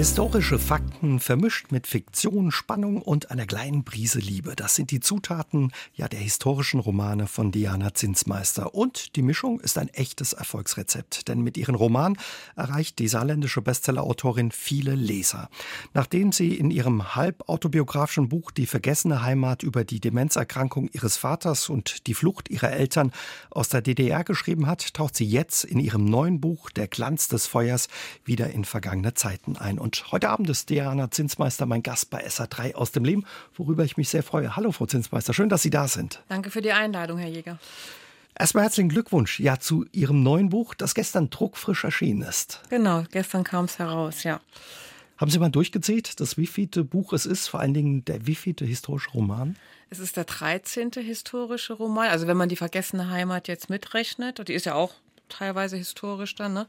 Historische Fakten vermischt mit Fiktion, Spannung und einer kleinen Prise Liebe. Das sind die Zutaten ja der historischen Romane von Diana Zinsmeister. Und die Mischung ist ein echtes Erfolgsrezept. Denn mit ihren Roman erreicht die saarländische Bestsellerautorin viele Leser. Nachdem sie in ihrem halbautobiografischen Buch Die vergessene Heimat über die Demenzerkrankung ihres Vaters und die Flucht ihrer Eltern aus der DDR geschrieben hat, taucht sie jetzt in ihrem neuen Buch Der Glanz des Feuers wieder in vergangene Zeiten ein. Und und heute Abend ist Diana Zinsmeister mein Gast bei SA3 aus dem Leben, worüber ich mich sehr freue. Hallo, Frau Zinsmeister, schön, dass Sie da sind. Danke für die Einladung, Herr Jäger. Erstmal herzlichen Glückwunsch ja zu Ihrem neuen Buch, das gestern druckfrisch erschienen ist. Genau, gestern kam es heraus, ja. Haben Sie mal durchgezählt, das wievielte Buch es ist, vor allen Dingen der wievielte historische Roman? Es ist der 13. historische Roman. Also wenn man die vergessene Heimat jetzt mitrechnet, die ist ja auch teilweise historisch dann. Ne?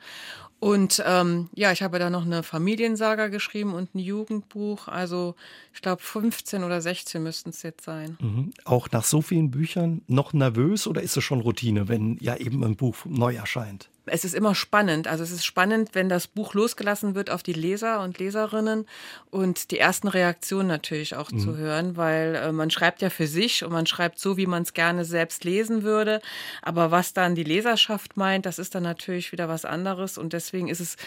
Und ähm, ja, ich habe da noch eine Familiensaga geschrieben und ein Jugendbuch. Also ich glaube 15 oder 16 müssten es jetzt sein. Mhm. Auch nach so vielen Büchern noch nervös oder ist es schon Routine, wenn ja eben ein Buch neu erscheint? Es ist immer spannend. Also es ist spannend, wenn das Buch losgelassen wird auf die Leser und Leserinnen und die ersten Reaktionen natürlich auch mhm. zu hören, weil äh, man schreibt ja für sich und man schreibt so, wie man es gerne selbst lesen würde. Aber was dann die Leserschaft meint, das ist dann natürlich wieder was anderes und deswegen ist es,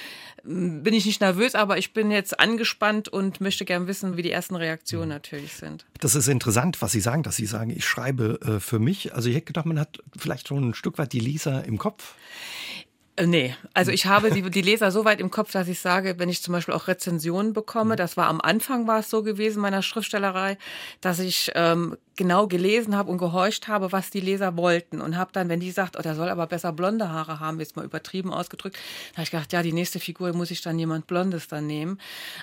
bin ich nicht nervös, aber ich bin jetzt angespannt und möchte gern wissen, wie die ersten Reaktionen mhm. natürlich sind. Das ist interessant, was Sie sagen, dass Sie sagen, ich schreibe äh, für mich. Also ich hätte gedacht, man hat vielleicht schon ein Stück weit die Leser im Kopf. Äh, nee, also ich habe die, die Leser so weit im Kopf, dass ich sage, wenn ich zum Beispiel auch Rezensionen bekomme, mhm. das war am Anfang war es so gewesen meiner Schriftstellerei, dass ich ähm, genau gelesen habe und gehorcht habe, was die Leser wollten und habe dann, wenn die sagt, oh, der soll aber besser blonde Haare haben, jetzt mal übertrieben ausgedrückt, da habe ich gedacht, ja, die nächste Figur muss ich dann jemand Blondes dann nehmen.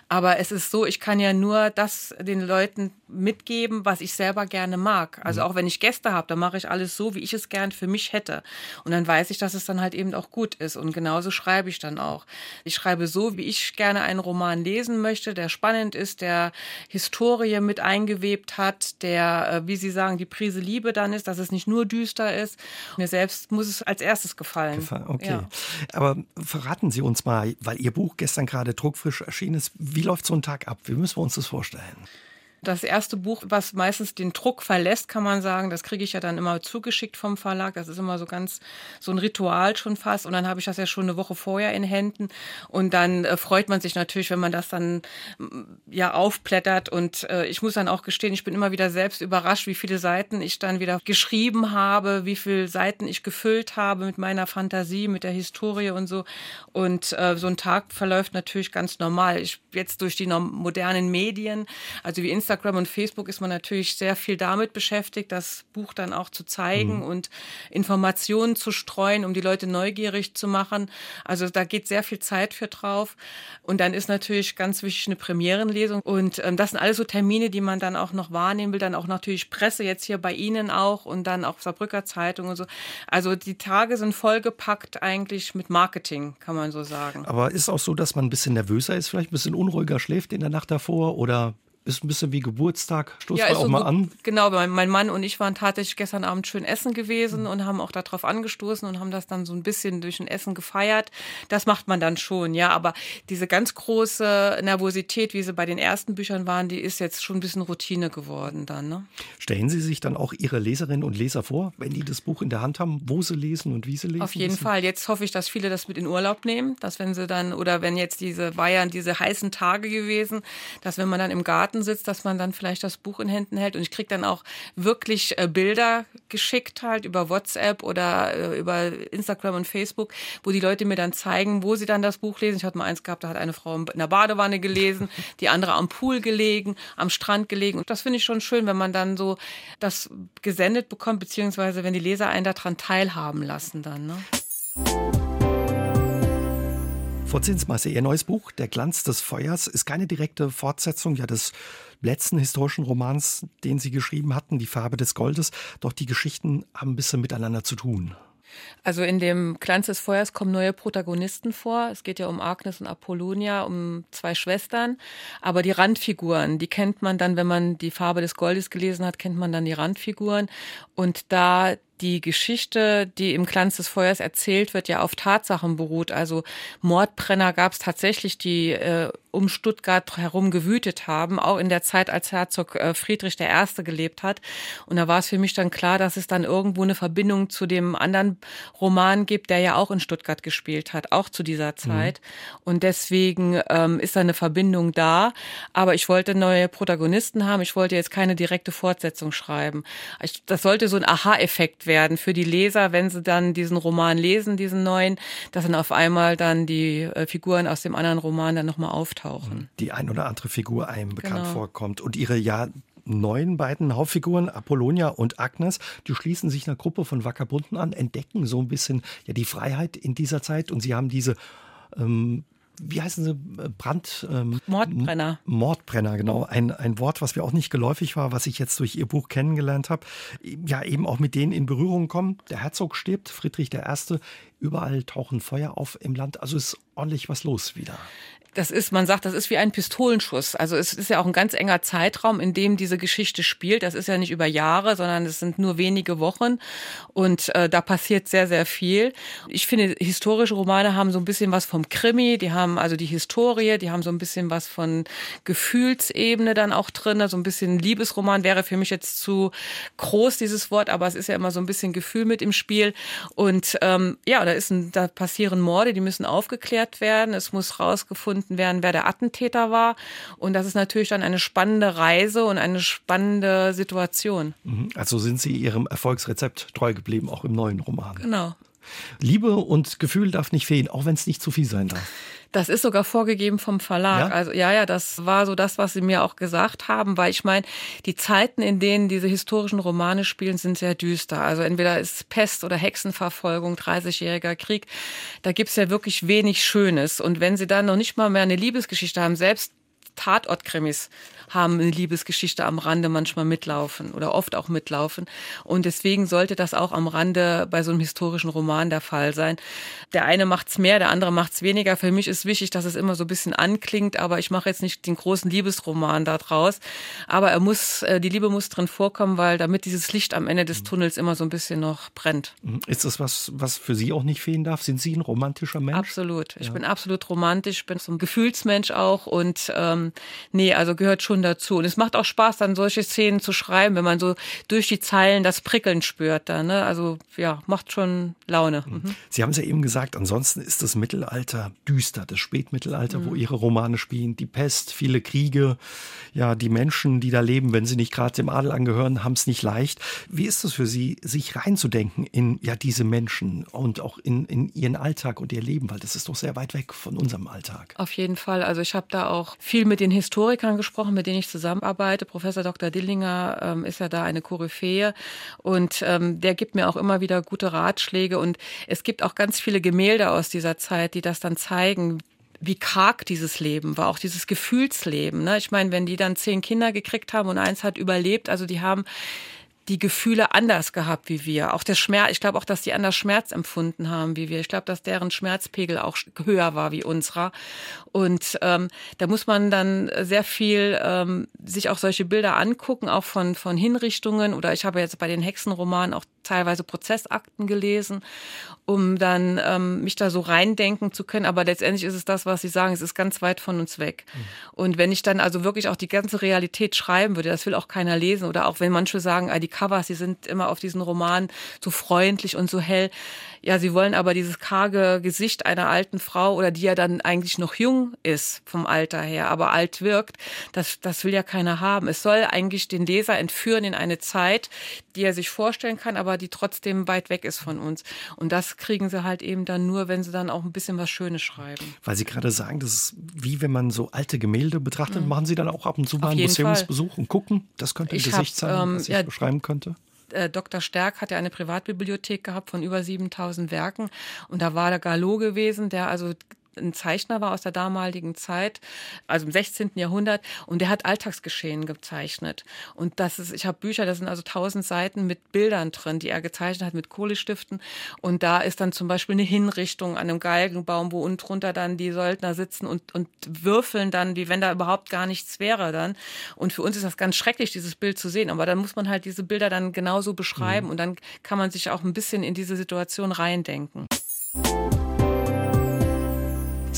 Aber es ist so, ich kann ja nur das den Leuten mitgeben, was ich selber gerne mag. Also mhm. auch wenn ich Gäste habe, dann mache ich alles so, wie ich es gern für mich hätte. Und dann weiß ich, dass es dann halt eben auch gut ist. Und genauso schreibe ich dann auch. Ich schreibe so, wie ich gerne einen Roman lesen möchte, der spannend ist, der Historie mit eingewebt hat, der äh, wie Sie sagen, die Prise Liebe dann ist, dass es nicht nur düster ist. Mir selbst muss es als erstes gefallen. Okay. Ja. Aber verraten Sie uns mal, weil Ihr Buch gestern gerade druckfrisch erschienen ist, wie läuft so ein Tag ab? Wie müssen wir uns das vorstellen? Das erste Buch, was meistens den Druck verlässt, kann man sagen, das kriege ich ja dann immer zugeschickt vom Verlag. Das ist immer so ganz so ein Ritual schon fast. Und dann habe ich das ja schon eine Woche vorher in Händen. Und dann äh, freut man sich natürlich, wenn man das dann mm, ja aufblättert. Und äh, ich muss dann auch gestehen, ich bin immer wieder selbst überrascht, wie viele Seiten ich dann wieder geschrieben habe, wie viele Seiten ich gefüllt habe mit meiner Fantasie, mit der Historie und so. Und äh, so ein Tag verläuft natürlich ganz normal. Ich jetzt durch die modernen Medien, also wie Instagram, Instagram und Facebook ist man natürlich sehr viel damit beschäftigt, das Buch dann auch zu zeigen mhm. und Informationen zu streuen, um die Leute neugierig zu machen. Also da geht sehr viel Zeit für drauf. Und dann ist natürlich ganz wichtig eine Premierenlesung. Und ähm, das sind alles so Termine, die man dann auch noch wahrnehmen will. Dann auch natürlich Presse jetzt hier bei Ihnen auch und dann auch Saarbrücker Zeitung und so. Also die Tage sind vollgepackt eigentlich mit Marketing, kann man so sagen. Aber ist auch so, dass man ein bisschen nervöser ist, vielleicht ein bisschen unruhiger schläft in der Nacht davor oder ist ein bisschen wie Geburtstag. Stoß ja, auch so mal an. Genau, mein Mann und ich waren tatsächlich gestern Abend schön essen gewesen mhm. und haben auch darauf angestoßen und haben das dann so ein bisschen durch ein Essen gefeiert. Das macht man dann schon, ja. Aber diese ganz große Nervosität, wie sie bei den ersten Büchern waren, die ist jetzt schon ein bisschen Routine geworden dann. Ne? Stellen Sie sich dann auch Ihre Leserinnen und Leser vor, wenn die das Buch in der Hand haben, wo sie lesen und wie sie lesen? Auf jeden müssen? Fall. Jetzt hoffe ich, dass viele das mit in Urlaub nehmen, dass wenn sie dann, oder wenn jetzt diese, war ja diese heißen Tage gewesen, dass wenn man dann im Garten Garten sitzt, dass man dann vielleicht das Buch in Händen hält. Und ich kriege dann auch wirklich äh, Bilder geschickt halt über WhatsApp oder äh, über Instagram und Facebook, wo die Leute mir dann zeigen, wo sie dann das Buch lesen. Ich hatte mal eins gehabt, da hat eine Frau in der Badewanne gelesen, die andere am Pool gelegen, am Strand gelegen. Und das finde ich schon schön, wenn man dann so das gesendet bekommt, beziehungsweise wenn die Leser einen daran teilhaben lassen dann. Ne? Frau Zinsmeister, Ihr neues Buch, Der Glanz des Feuers, ist keine direkte Fortsetzung ja, des letzten historischen Romans, den Sie geschrieben hatten, Die Farbe des Goldes. Doch die Geschichten haben ein bisschen miteinander zu tun. Also in dem Glanz des Feuers kommen neue Protagonisten vor. Es geht ja um Agnes und Apollonia, um zwei Schwestern. Aber die Randfiguren, die kennt man dann, wenn man die Farbe des Goldes gelesen hat, kennt man dann die Randfiguren. Und da die Geschichte, die im Glanz des Feuers erzählt wird, ja auf Tatsachen beruht. Also Mordbrenner gab es tatsächlich, die äh, um Stuttgart herum gewütet haben, auch in der Zeit, als Herzog äh, Friedrich I. gelebt hat. Und da war es für mich dann klar, dass es dann irgendwo eine Verbindung zu dem anderen Roman gibt, der ja auch in Stuttgart gespielt hat, auch zu dieser Zeit. Mhm. Und deswegen ähm, ist da eine Verbindung da. Aber ich wollte neue Protagonisten haben. Ich wollte jetzt keine direkte Fortsetzung schreiben. Ich, das sollte so ein Aha-Effekt werden für die Leser, wenn sie dann diesen Roman lesen, diesen neuen, dass dann auf einmal dann die äh, Figuren aus dem anderen Roman dann nochmal auftauchen auftauchen. Die ein oder andere Figur einem bekannt genau. vorkommt. Und ihre ja neuen beiden Hauptfiguren, Apollonia und Agnes, die schließen sich einer Gruppe von Wackerbunden an, entdecken so ein bisschen ja die Freiheit in dieser Zeit und sie haben diese ähm, wie heißen sie, Brand... Ähm, Mordbrenner. Mordbrenner, genau. Ein, ein Wort, was mir auch nicht geläufig war, was ich jetzt durch Ihr Buch kennengelernt habe. Ja, eben auch mit denen in Berührung kommen. Der Herzog stirbt, Friedrich I. Überall tauchen Feuer auf im Land. Also ist ordentlich was los wieder das ist, man sagt, das ist wie ein Pistolenschuss. Also es ist ja auch ein ganz enger Zeitraum, in dem diese Geschichte spielt. Das ist ja nicht über Jahre, sondern es sind nur wenige Wochen und äh, da passiert sehr, sehr viel. Ich finde, historische Romane haben so ein bisschen was vom Krimi, die haben also die Historie, die haben so ein bisschen was von Gefühlsebene dann auch drin. So ein bisschen Liebesroman wäre für mich jetzt zu groß, dieses Wort, aber es ist ja immer so ein bisschen Gefühl mit im Spiel. Und ähm, ja, da, ist ein, da passieren Morde, die müssen aufgeklärt werden. Es muss rausgefunden herausgefunden werden, wer der Attentäter war. Und das ist natürlich dann eine spannende Reise und eine spannende Situation. Mhm. Also sind Sie Ihrem Erfolgsrezept treu geblieben, auch im neuen Roman. Genau. Liebe und Gefühl darf nicht fehlen, auch wenn es nicht zu viel sein darf. Das ist sogar vorgegeben vom Verlag. Ja? Also ja, ja, das war so das, was sie mir auch gesagt haben, weil ich meine, die Zeiten, in denen diese historischen Romane spielen, sind sehr düster. Also entweder ist Pest oder Hexenverfolgung, 30-jähriger Krieg. Da gibt's ja wirklich wenig Schönes. Und wenn sie dann noch nicht mal mehr eine Liebesgeschichte haben, selbst Tatortkrimis haben eine Liebesgeschichte am Rande manchmal mitlaufen oder oft auch mitlaufen. Und deswegen sollte das auch am Rande bei so einem historischen Roman der Fall sein. Der eine macht's mehr, der andere macht's weniger. Für mich ist wichtig, dass es immer so ein bisschen anklingt, aber ich mache jetzt nicht den großen Liebesroman da draus. Aber er muss, äh, die Liebe muss drin vorkommen, weil damit dieses Licht am Ende des mhm. Tunnels immer so ein bisschen noch brennt. Mhm. Ist das was, was für Sie auch nicht fehlen darf? Sind Sie ein romantischer Mensch? Absolut. Ich ja. bin absolut romantisch, bin so ein Gefühlsmensch auch und ähm, nee, also gehört schon dazu. Und es macht auch Spaß, dann solche Szenen zu schreiben, wenn man so durch die Zeilen das Prickeln spürt. Da, ne? Also ja, macht schon Laune. Mhm. mhm. Sie haben es ja eben gesagt, ansonsten ist das Mittelalter düster, das Spätmittelalter, mhm. wo Ihre Romane spielen. Die Pest, viele Kriege, ja, die Menschen, die da leben, wenn sie nicht gerade dem Adel angehören, haben es nicht leicht. Wie ist es für Sie, sich reinzudenken in ja diese Menschen und auch in, in ihren Alltag und ihr Leben? Weil das ist doch sehr weit weg von unserem Alltag. Auf jeden Fall. Also ich habe da auch viel mit den Historikern gesprochen, mit denen ich zusammenarbeite. Professor Dr. Dillinger ähm, ist ja da eine Koryphäe und ähm, der gibt mir auch immer wieder gute Ratschläge und es gibt auch ganz viele Gemälde aus dieser Zeit, die das dann zeigen, wie karg dieses Leben war, auch dieses Gefühlsleben. Ne? Ich meine, wenn die dann zehn Kinder gekriegt haben und eins hat überlebt, also die haben die Gefühle anders gehabt wie wir. Auch der Schmerz, ich glaube auch, dass die anders Schmerz empfunden haben wie wir. Ich glaube, dass deren Schmerzpegel auch höher war wie unserer. Und ähm, da muss man dann sehr viel ähm, sich auch solche Bilder angucken, auch von, von Hinrichtungen. Oder ich habe jetzt bei den Hexenromanen auch teilweise Prozessakten gelesen, um dann ähm, mich da so reindenken zu können. Aber letztendlich ist es das, was Sie sagen, es ist ganz weit von uns weg. Mhm. Und wenn ich dann also wirklich auch die ganze Realität schreiben würde, das will auch keiner lesen. Oder auch wenn manche sagen, ah, die Covers, die sind immer auf diesen Roman so freundlich und so hell. Ja, sie wollen aber dieses karge Gesicht einer alten Frau oder die ja dann eigentlich noch jung ist vom Alter her, aber alt wirkt, das, das will ja keiner haben. Es soll eigentlich den Leser entführen in eine Zeit, die er sich vorstellen kann, aber die trotzdem weit weg ist von uns. Und das kriegen sie halt eben dann nur, wenn sie dann auch ein bisschen was Schönes schreiben. Weil Sie gerade sagen, das ist wie wenn man so alte Gemälde betrachtet, mhm. machen Sie dann auch ab und zu mal einen Museumsbesuch Fall. und gucken, das könnte ein ich Gesicht hab, sein, ähm, was ich ja, beschreiben könnte? Äh, Dr. Stärk hat ja eine Privatbibliothek gehabt von über 7000 Werken und da war der Gallo gewesen, der also ein Zeichner war aus der damaligen Zeit, also im 16. Jahrhundert, und der hat Alltagsgeschehen gezeichnet. Und das ist, ich habe Bücher, da sind also tausend Seiten mit Bildern drin, die er gezeichnet hat mit Kohlestiften. Und da ist dann zum Beispiel eine Hinrichtung an einem Galgenbaum, wo unten drunter dann die Söldner sitzen und, und würfeln dann, wie wenn da überhaupt gar nichts wäre dann. Und für uns ist das ganz schrecklich, dieses Bild zu sehen. Aber dann muss man halt diese Bilder dann genauso beschreiben mhm. und dann kann man sich auch ein bisschen in diese Situation reindenken.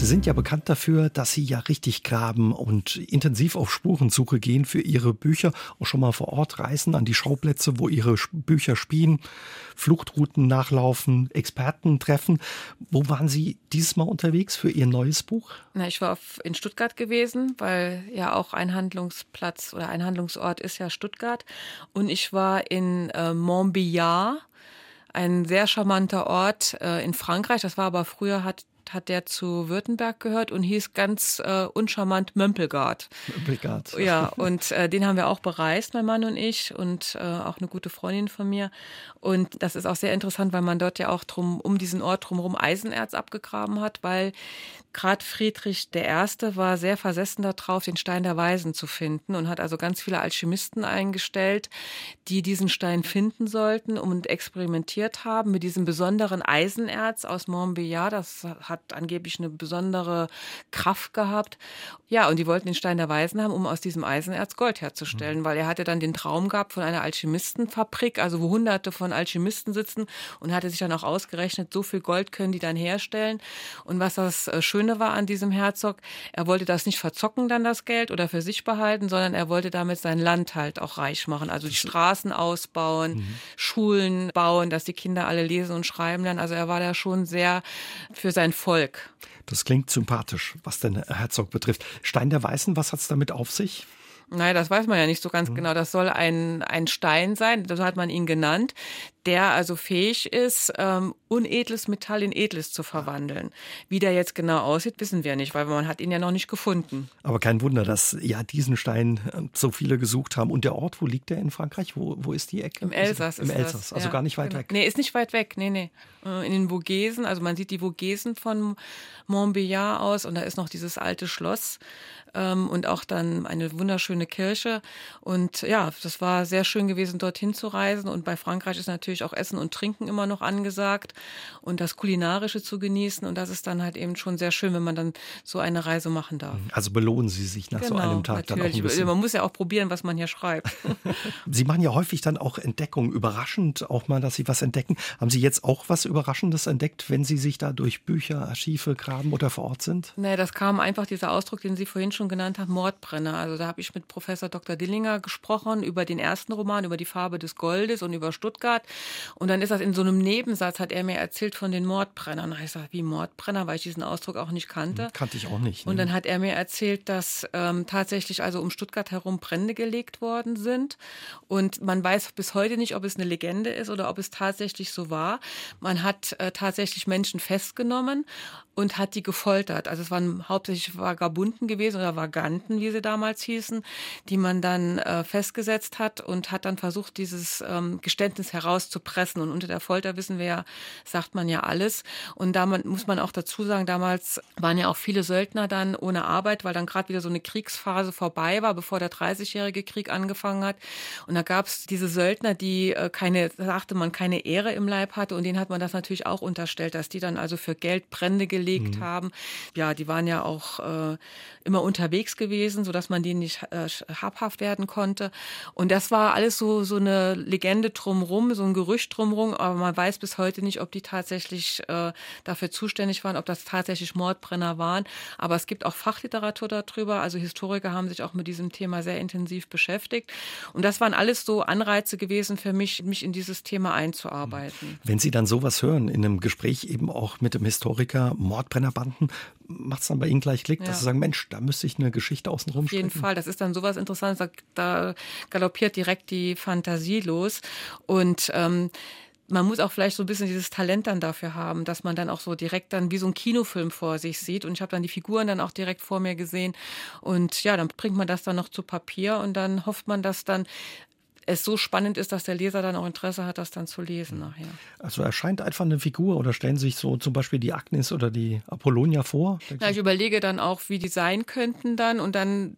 Sie sind ja bekannt dafür, dass Sie ja richtig graben und intensiv auf Spurensuche gehen für Ihre Bücher, auch schon mal vor Ort reisen an die Schauplätze, wo Ihre Bücher spielen, Fluchtrouten nachlaufen, Experten treffen. Wo waren Sie dieses Mal unterwegs für Ihr neues Buch? Na, ich war in Stuttgart gewesen, weil ja auch ein Handlungsplatz oder ein Handlungsort ist ja Stuttgart. Und ich war in äh, Montbéliard ein sehr charmanter Ort äh, in Frankreich. Das war aber früher hat hat der zu Württemberg gehört und hieß ganz äh, uncharmant Mömpelgard. Mömpelgard. Ja, und äh, den haben wir auch bereist, mein Mann und ich und äh, auch eine gute Freundin von mir. Und das ist auch sehr interessant, weil man dort ja auch drum, um diesen Ort drumherum Eisenerz abgegraben hat, weil gerade Friedrich I. war sehr versessen darauf, den Stein der Weisen zu finden und hat also ganz viele Alchemisten eingestellt, die diesen Stein finden sollten und experimentiert haben mit diesem besonderen Eisenerz aus Montbéliard. Das hat angeblich eine besondere Kraft gehabt. Ja, und die wollten den Stein der Weisen haben, um aus diesem Eisenerz Gold herzustellen, mhm. weil er hatte dann den Traum gehabt von einer Alchemistenfabrik, also wo hunderte von Alchemisten sitzen und hatte sich dann auch ausgerechnet, so viel Gold können die dann herstellen. Und was das äh, Schöne Schöne war an diesem Herzog, er wollte das nicht verzocken dann das Geld oder für sich behalten, sondern er wollte damit sein Land halt auch reich machen. Also die Straßen ausbauen, mhm. Schulen bauen, dass die Kinder alle lesen und schreiben lernen. Also er war da schon sehr für sein Volk. Das klingt sympathisch, was den Herzog betrifft. Stein der Weißen, was hat es damit auf sich? Nein, das weiß man ja nicht so ganz mhm. genau. Das soll ein, ein Stein sein, so hat man ihn genannt, der also fähig ist, ähm, unedles Metall in edles zu verwandeln. Wie der jetzt genau aussieht, wissen wir nicht, weil man hat ihn ja noch nicht gefunden. Aber kein Wunder, dass ja diesen Stein ähm, so viele gesucht haben. Und der Ort, wo liegt der in Frankreich? Wo, wo ist die Ecke? Im Elsass. Im Elsass, das. also ja, gar nicht weit genau. weg. Nee, ist nicht weit weg. Nee, nee. Äh, in den Vogesen, also man sieht die Vogesen von Montbéliard aus und da ist noch dieses alte Schloss ähm, und auch dann eine wunderschöne Kirche. Und ja, das war sehr schön gewesen, dorthin zu reisen. Und bei Frankreich ist natürlich auch Essen und Trinken immer noch angesagt und das Kulinarische zu genießen. Und das ist dann halt eben schon sehr schön, wenn man dann so eine Reise machen darf. Also belohnen Sie sich nach genau, so einem Tag natürlich. dann auch ein bisschen. Man muss ja auch probieren, was man hier schreibt. Sie machen ja häufig dann auch Entdeckungen. Überraschend auch mal, dass Sie was entdecken. Haben Sie jetzt auch was Überraschendes entdeckt, wenn Sie sich da durch Bücher, Archive graben oder vor Ort sind? Nee, das kam einfach dieser Ausdruck, den Sie vorhin schon genannt habe, Mordbrenner. Also da habe ich mit Professor Dr. Dillinger gesprochen über den ersten Roman, über die Farbe des Goldes und über Stuttgart. Und dann ist das in so einem Nebensatz, hat er mir erzählt von den Mordbrennern. Habe ich gesagt, wie Mordbrenner, weil ich diesen Ausdruck auch nicht kannte. Hm, kannte ich auch nicht. Ne? Und dann hat er mir erzählt, dass ähm, tatsächlich also um Stuttgart herum Brände gelegt worden sind. Und man weiß bis heute nicht, ob es eine Legende ist oder ob es tatsächlich so war. Man hat äh, tatsächlich Menschen festgenommen und hat die gefoltert. Also es waren hauptsächlich Vagabunden gewesen oder Vaganten, wie sie damals hießen, die man dann äh, festgesetzt hat und hat dann versucht, dieses ähm, Geständnis herauszupressen. Und unter der Folter wissen wir ja, sagt man ja alles. Und da muss man auch dazu sagen, damals waren ja auch viele Söldner dann ohne Arbeit, weil dann gerade wieder so eine Kriegsphase vorbei war, bevor der 30-jährige Krieg angefangen hat. Und da gab es diese Söldner, die äh, keine, sagte man, keine Ehre im Leib hatte. Und denen hat man das natürlich auch unterstellt, dass die dann also für Geld Brände gelegt gelegt mhm. haben. Ja, die waren ja auch äh, immer unterwegs gewesen, sodass man denen nicht äh, habhaft werden konnte. Und das war alles so, so eine Legende drumrum, so ein Gerücht drumrum, aber man weiß bis heute nicht, ob die tatsächlich äh, dafür zuständig waren, ob das tatsächlich Mordbrenner waren. Aber es gibt auch Fachliteratur darüber. Also Historiker haben sich auch mit diesem Thema sehr intensiv beschäftigt. Und das waren alles so Anreize gewesen für mich, mich in dieses Thema einzuarbeiten. Wenn Sie dann sowas hören, in einem Gespräch eben auch mit dem Historiker, Mordbrennerbanden, macht es dann bei Ihnen gleich Klick, ja. dass Sie sagen, Mensch, da müsste ich eine Geschichte außenrum Auf jeden Fall, das ist dann sowas Interessantes, da, da galoppiert direkt die Fantasie los und ähm, man muss auch vielleicht so ein bisschen dieses Talent dann dafür haben, dass man dann auch so direkt dann wie so ein Kinofilm vor sich sieht. Und ich habe dann die Figuren dann auch direkt vor mir gesehen. Und ja, dann bringt man das dann noch zu Papier und dann hofft man, dass dann es so spannend ist, dass der Leser dann auch Interesse hat, das dann zu lesen nachher. Also erscheint einfach eine Figur oder stellen sich so zum Beispiel die Agnes oder die Apollonia vor? Ja, ich überlege dann auch, wie die sein könnten dann und dann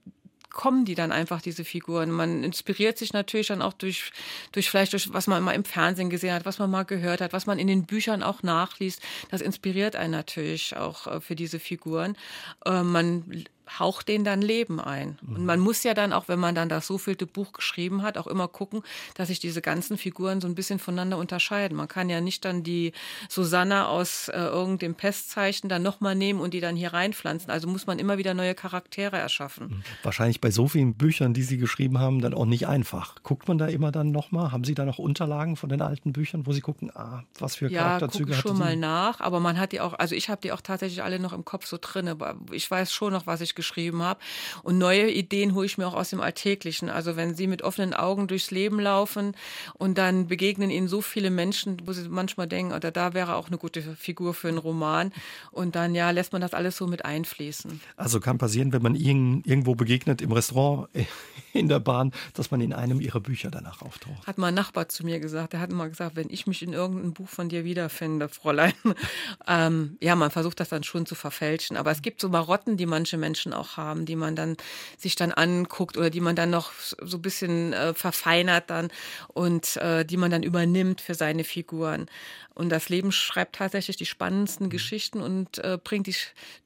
kommen die dann einfach, diese Figuren. Man inspiriert sich natürlich dann auch durch, durch vielleicht durch, was man mal im Fernsehen gesehen hat, was man mal gehört hat, was man in den Büchern auch nachliest. Das inspiriert einen natürlich auch äh, für diese Figuren. Äh, man haucht denen dann Leben ein. Und man muss ja dann auch, wenn man dann das so vielte Buch geschrieben hat, auch immer gucken, dass sich diese ganzen Figuren so ein bisschen voneinander unterscheiden. Man kann ja nicht dann die Susanna aus äh, irgendeinem Pestzeichen dann nochmal nehmen und die dann hier reinpflanzen. Also muss man immer wieder neue Charaktere erschaffen. Mhm. Wahrscheinlich bei so vielen Büchern, die Sie geschrieben haben, dann auch nicht einfach. Guckt man da immer dann nochmal? Haben Sie da noch Unterlagen von den alten Büchern, wo Sie gucken, ah, was für Charakterzüge ja, schon mal nach, aber man hat die auch, also ich habe die auch tatsächlich alle noch im Kopf so drin, ich weiß schon noch, was ich geschrieben habe. Und neue Ideen hole ich mir auch aus dem Alltäglichen. Also wenn Sie mit offenen Augen durchs Leben laufen und dann begegnen Ihnen so viele Menschen, wo Sie manchmal denken, oder da wäre auch eine gute Figur für einen Roman. Und dann ja, lässt man das alles so mit einfließen. Also kann passieren, wenn man irgendwo begegnet, im Restaurant, in der Bahn, dass man in einem Ihrer Bücher danach auftaucht. Hat mein Nachbar zu mir gesagt. Der hat immer gesagt, wenn ich mich in irgendeinem Buch von dir wiederfinde, Fräulein. ähm, ja, man versucht das dann schon zu verfälschen. Aber es gibt so Marotten, die manche Menschen auch haben, die man dann sich dann anguckt oder die man dann noch so ein bisschen äh, verfeinert dann und äh, die man dann übernimmt für seine Figuren. Und das Leben schreibt tatsächlich die spannendsten mhm. Geschichten und äh, bringt die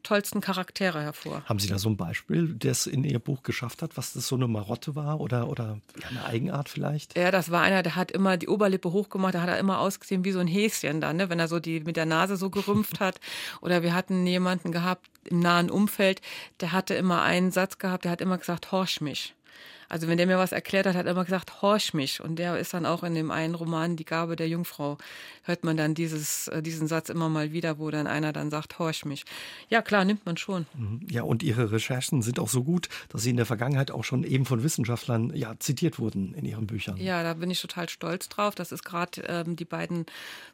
tollsten Charaktere hervor. Haben Sie da so ein Beispiel, das in Ihr Buch geschafft hat, was das so eine Marotte war oder, oder eine Eigenart vielleicht? Ja, das war einer, der hat immer die Oberlippe hochgemacht, da hat er immer ausgesehen wie so ein Häschen dann, ne? wenn er so die mit der Nase so gerümpft hat. Oder wir hatten jemanden gehabt im nahen Umfeld, der hatte immer einen Satz gehabt, der hat immer gesagt, horch mich. Also wenn der mir was erklärt hat, hat er immer gesagt, horch mich. Und der ist dann auch in dem einen Roman, Die Gabe der Jungfrau, hört man dann dieses, äh, diesen Satz immer mal wieder, wo dann einer dann sagt, horch mich. Ja, klar, nimmt man schon. Mhm. Ja, und Ihre Recherchen sind auch so gut, dass Sie in der Vergangenheit auch schon eben von Wissenschaftlern ja, zitiert wurden in Ihren Büchern. Ja, da bin ich total stolz drauf. Das ist gerade ähm, die beiden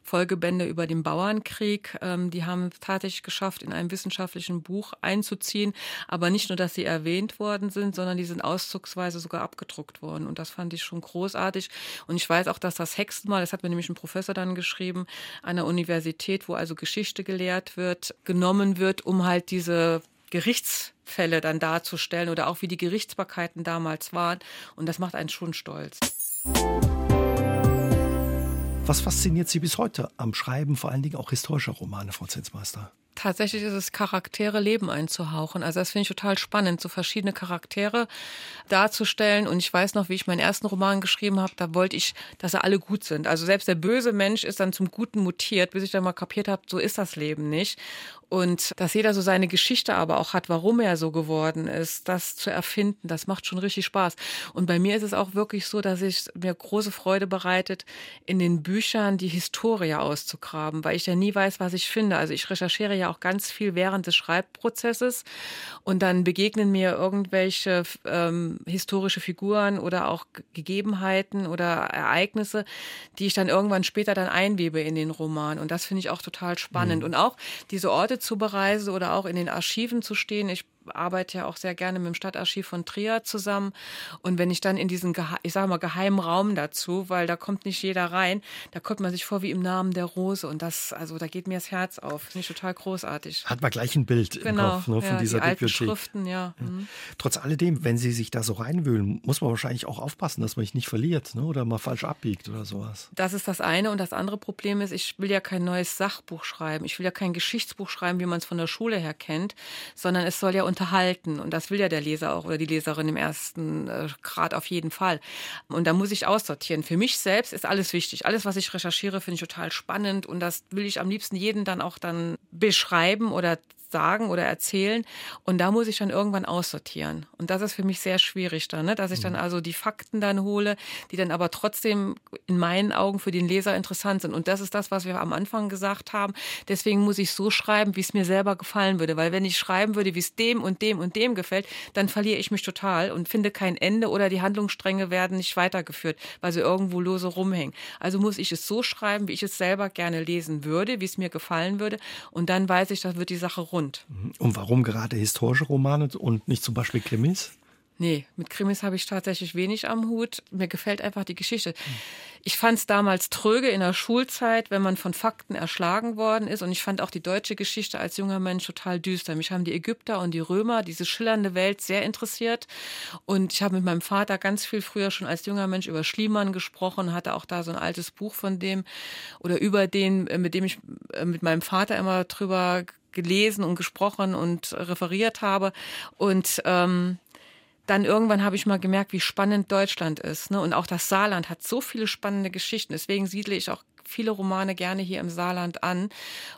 Folgebände über den Bauernkrieg. Ähm, die haben tatsächlich geschafft, in einem wissenschaftlichen Buch einzuziehen. Aber nicht nur, dass sie erwähnt worden sind, sondern die sind auszugsweise sogar abgedruckt worden. Und das fand ich schon großartig. Und ich weiß auch, dass das Hexenmal, das hat mir nämlich ein Professor dann geschrieben, an der Universität, wo also Geschichte gelehrt wird, genommen wird, um halt diese Gerichtsfälle dann darzustellen oder auch wie die Gerichtsbarkeiten damals waren. Und das macht einen schon stolz. Was fasziniert Sie bis heute am Schreiben, vor allen Dingen auch historischer Romane, Frau Zinsmeister? Tatsächlich ist es Charaktere Leben einzuhauchen. Also das finde ich total spannend, so verschiedene Charaktere darzustellen. Und ich weiß noch, wie ich meinen ersten Roman geschrieben habe, da wollte ich, dass sie alle gut sind. Also selbst der böse Mensch ist dann zum Guten mutiert, bis ich dann mal kapiert habe, so ist das Leben nicht. Und dass jeder so seine Geschichte aber auch hat, warum er so geworden ist, das zu erfinden, das macht schon richtig Spaß. Und bei mir ist es auch wirklich so, dass es mir große Freude bereitet, in den Büchern die Historie auszugraben, weil ich ja nie weiß, was ich finde. Also ich recherchiere ja auch ganz viel während des Schreibprozesses und dann begegnen mir irgendwelche ähm, historische Figuren oder auch Gegebenheiten oder Ereignisse, die ich dann irgendwann später dann einwebe in den Roman. Und das finde ich auch total spannend. Mhm. Und auch diese Orte zu bereisen oder auch in den Archiven zu stehen. Ich arbeite ja auch sehr gerne mit dem Stadtarchiv von Trier zusammen. Und wenn ich dann in diesen, ich sage mal, geheimen Raum dazu, weil da kommt nicht jeder rein, da kommt man sich vor wie im Namen der Rose. Und das, also da geht mir das Herz auf. Finde ich total großartig. Hat man gleich ein Bild genau, im Kopf ne, von ja, dieser die Bibliothek. Schriften, ja. Mhm. Trotz alledem, wenn Sie sich da so reinwühlen, muss man wahrscheinlich auch aufpassen, dass man sich nicht verliert ne, oder mal falsch abbiegt oder sowas. Das ist das eine. Und das andere Problem ist, ich will ja kein neues Sachbuch schreiben. Ich will ja kein Geschichtsbuch schreiben, wie man es von der Schule her kennt, sondern es soll ja unterhalten. Und das will ja der Leser auch oder die Leserin im ersten äh, Grad auf jeden Fall. Und da muss ich aussortieren. Für mich selbst ist alles wichtig. Alles, was ich recherchiere, finde ich total spannend und das will ich am liebsten jeden dann auch dann beschreiben oder sagen oder erzählen. Und da muss ich dann irgendwann aussortieren. Und das ist für mich sehr schwierig dann, ne? dass ich dann mhm. also die Fakten dann hole, die dann aber trotzdem in meinen Augen für den Leser interessant sind. Und das ist das, was wir am Anfang gesagt haben. Deswegen muss ich so schreiben, wie es mir selber gefallen würde. Weil wenn ich schreiben würde, wie es dem und dem und dem gefällt, dann verliere ich mich total und finde kein Ende oder die Handlungsstränge werden nicht weitergeführt, weil sie irgendwo lose rumhängen. Also muss ich es so schreiben, wie ich es selber gerne lesen würde, wie es mir gefallen würde. Und dann weiß ich, das wird die Sache rund. Und warum gerade historische Romane und nicht zum Beispiel Krimis? Nee, mit Krimis habe ich tatsächlich wenig am Hut. Mir gefällt einfach die Geschichte. Ich fand es damals tröge in der Schulzeit, wenn man von Fakten erschlagen worden ist. Und ich fand auch die deutsche Geschichte als junger Mensch total düster. Mich haben die Ägypter und die Römer, diese schillernde Welt, sehr interessiert. Und ich habe mit meinem Vater ganz viel früher schon als junger Mensch über Schliemann gesprochen, hatte auch da so ein altes Buch von dem oder über den, äh, mit dem ich äh, mit meinem Vater immer drüber gelesen und gesprochen und referiert habe. Und ähm, dann irgendwann habe ich mal gemerkt, wie spannend Deutschland ist. Ne? Und auch das Saarland hat so viele spannende Geschichten. Deswegen siedle ich auch viele Romane gerne hier im Saarland an.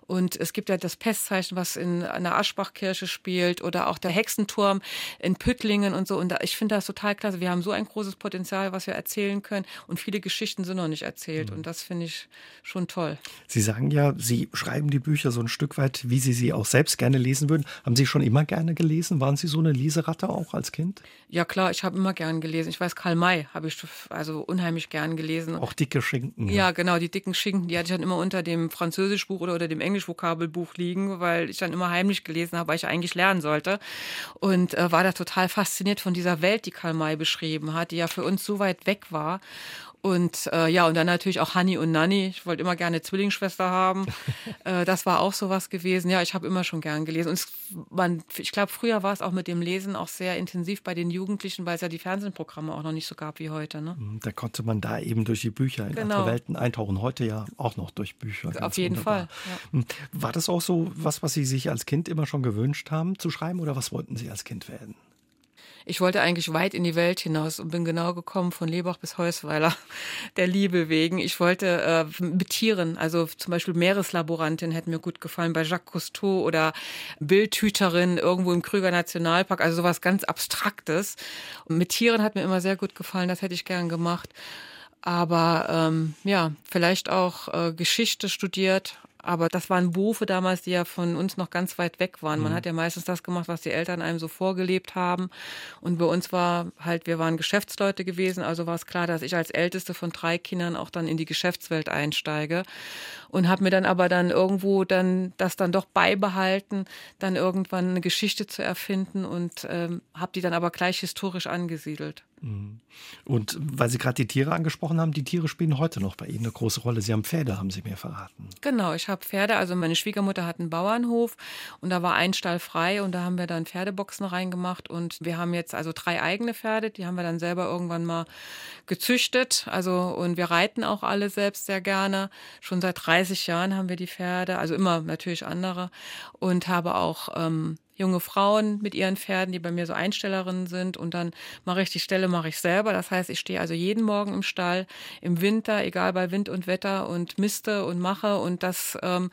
Und es gibt ja das Pestzeichen, was in einer Aschbachkirche spielt oder auch der Hexenturm in Püttlingen und so. Und ich finde das total klasse. Wir haben so ein großes Potenzial, was wir erzählen können. Und viele Geschichten sind noch nicht erzählt. Mhm. Und das finde ich schon toll. Sie sagen ja, Sie schreiben die Bücher so ein Stück weit, wie Sie sie auch selbst gerne lesen würden. Haben Sie schon immer gerne gelesen? Waren Sie so eine Leseratte auch als Kind? Ja klar, ich habe immer gern gelesen. Ich weiß, Karl May habe ich also unheimlich gern gelesen. Auch dicke Schinken. Ja, ja genau, die dicken Schinken, die hatte ich dann immer unter dem Französischbuch oder unter dem Englischvokabelbuch liegen, weil ich dann immer heimlich gelesen habe, weil ich eigentlich lernen sollte. Und äh, war da total fasziniert von dieser Welt, die Karl May beschrieben hat, die ja für uns so weit weg war. Und äh, ja, und dann natürlich auch Hanni und Nanni. Ich wollte immer gerne Zwillingsschwester haben. äh, das war auch sowas gewesen. Ja, ich habe immer schon gern gelesen. Und es, man, ich glaube, früher war es auch mit dem Lesen auch sehr intensiv bei den Jugendlichen, weil es ja die Fernsehprogramme auch noch nicht so gab wie heute. Ne? Mhm, da konnte man da eben durch die Bücher in genau. andere Welten eintauchen. Heute ja auch noch durch Bücher. Auf jeden wunderbar. Fall. Ja. Mhm. War das auch so was, was Sie sich als Kind immer schon gewünscht haben zu schreiben oder was wollten Sie als Kind werden? Ich wollte eigentlich weit in die Welt hinaus und bin genau gekommen von Lebach bis Heusweiler, der Liebe wegen. Ich wollte äh, mit Tieren, also zum Beispiel Meereslaborantin hätte mir gut gefallen bei Jacques Cousteau oder Bildhüterin irgendwo im Krüger Nationalpark, also sowas ganz Abstraktes. Und mit Tieren hat mir immer sehr gut gefallen, das hätte ich gern gemacht. Aber ähm, ja, vielleicht auch äh, Geschichte studiert, aber das waren Berufe damals, die ja von uns noch ganz weit weg waren. Man mhm. hat ja meistens das gemacht, was die Eltern einem so vorgelebt haben. Und bei uns war halt, wir waren Geschäftsleute gewesen, also war es klar, dass ich als älteste von drei Kindern auch dann in die Geschäftswelt einsteige. Und habe mir dann aber dann irgendwo dann das dann doch beibehalten, dann irgendwann eine Geschichte zu erfinden und ähm, habe die dann aber gleich historisch angesiedelt. Mhm. Und weil Sie gerade die Tiere angesprochen haben, die Tiere spielen heute noch bei Ihnen eine große Rolle. Sie haben Pferde, haben Sie mir verraten. Genau, ich habe Pferde. Also meine Schwiegermutter hat einen Bauernhof und da war ein Stall frei und da haben wir dann Pferdeboxen reingemacht und wir haben jetzt also drei eigene Pferde, die haben wir dann selber irgendwann mal gezüchtet. Also und wir reiten auch alle selbst sehr gerne. Schon seit 30 Jahren haben wir die Pferde, also immer natürlich andere und habe auch ähm, junge Frauen mit ihren Pferden, die bei mir so Einstellerinnen sind. Und dann mache ich die Stelle, mache ich selber. Das heißt, ich stehe also jeden Morgen im Stall, im Winter, egal bei Wind und Wetter und miste und mache. Und das ähm,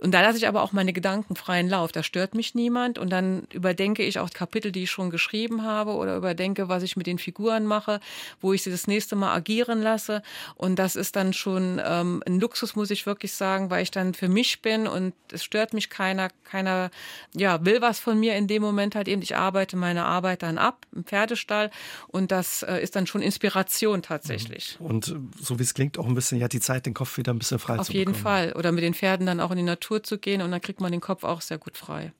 und da lasse ich aber auch meine Gedanken freien Lauf. Da stört mich niemand. Und dann überdenke ich auch Kapitel, die ich schon geschrieben habe oder überdenke, was ich mit den Figuren mache, wo ich sie das nächste Mal agieren lasse. Und das ist dann schon ähm, ein Luxus, muss ich wirklich sagen, weil ich dann für mich bin und es stört mich keiner. Keiner ja, will was von mir in dem Moment halt eben. Ich arbeite meine Arbeit dann ab im Pferdestall und das äh, ist dann schon Inspiration tatsächlich. Und so wie es klingt, auch ein bisschen, ja, die Zeit, den Kopf wieder ein bisschen frei Auf zu bekommen. Auf jeden Fall. Oder mit den Pferden dann auch in die Natur Natur zu gehen und dann kriegt man den Kopf auch sehr gut frei.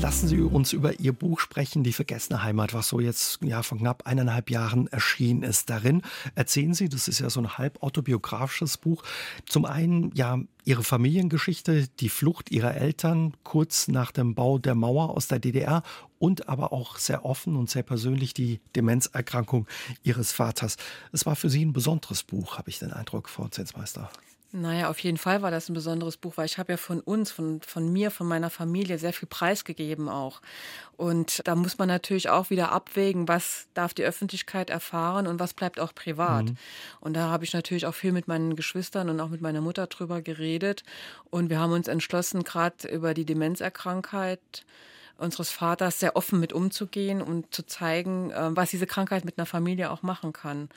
Lassen Sie uns über Ihr Buch sprechen, Die vergessene Heimat, was so jetzt ja von knapp eineinhalb Jahren erschienen ist. Darin erzählen Sie, das ist ja so ein halb autobiografisches Buch, zum einen ja Ihre Familiengeschichte, die Flucht Ihrer Eltern kurz nach dem Bau der Mauer aus der DDR und aber auch sehr offen und sehr persönlich die Demenzerkrankung Ihres Vaters. Es war für Sie ein besonderes Buch, habe ich den Eindruck, Frau Zinsmeister. Naja, auf jeden Fall war das ein besonderes Buch, weil ich habe ja von uns, von, von mir, von meiner Familie sehr viel preisgegeben auch. Und da muss man natürlich auch wieder abwägen, was darf die Öffentlichkeit erfahren und was bleibt auch privat. Mhm. Und da habe ich natürlich auch viel mit meinen Geschwistern und auch mit meiner Mutter drüber geredet. Und wir haben uns entschlossen, gerade über die Demenzerkrankheit unseres Vaters sehr offen mit umzugehen und zu zeigen, äh, was diese Krankheit mit einer Familie auch machen kann.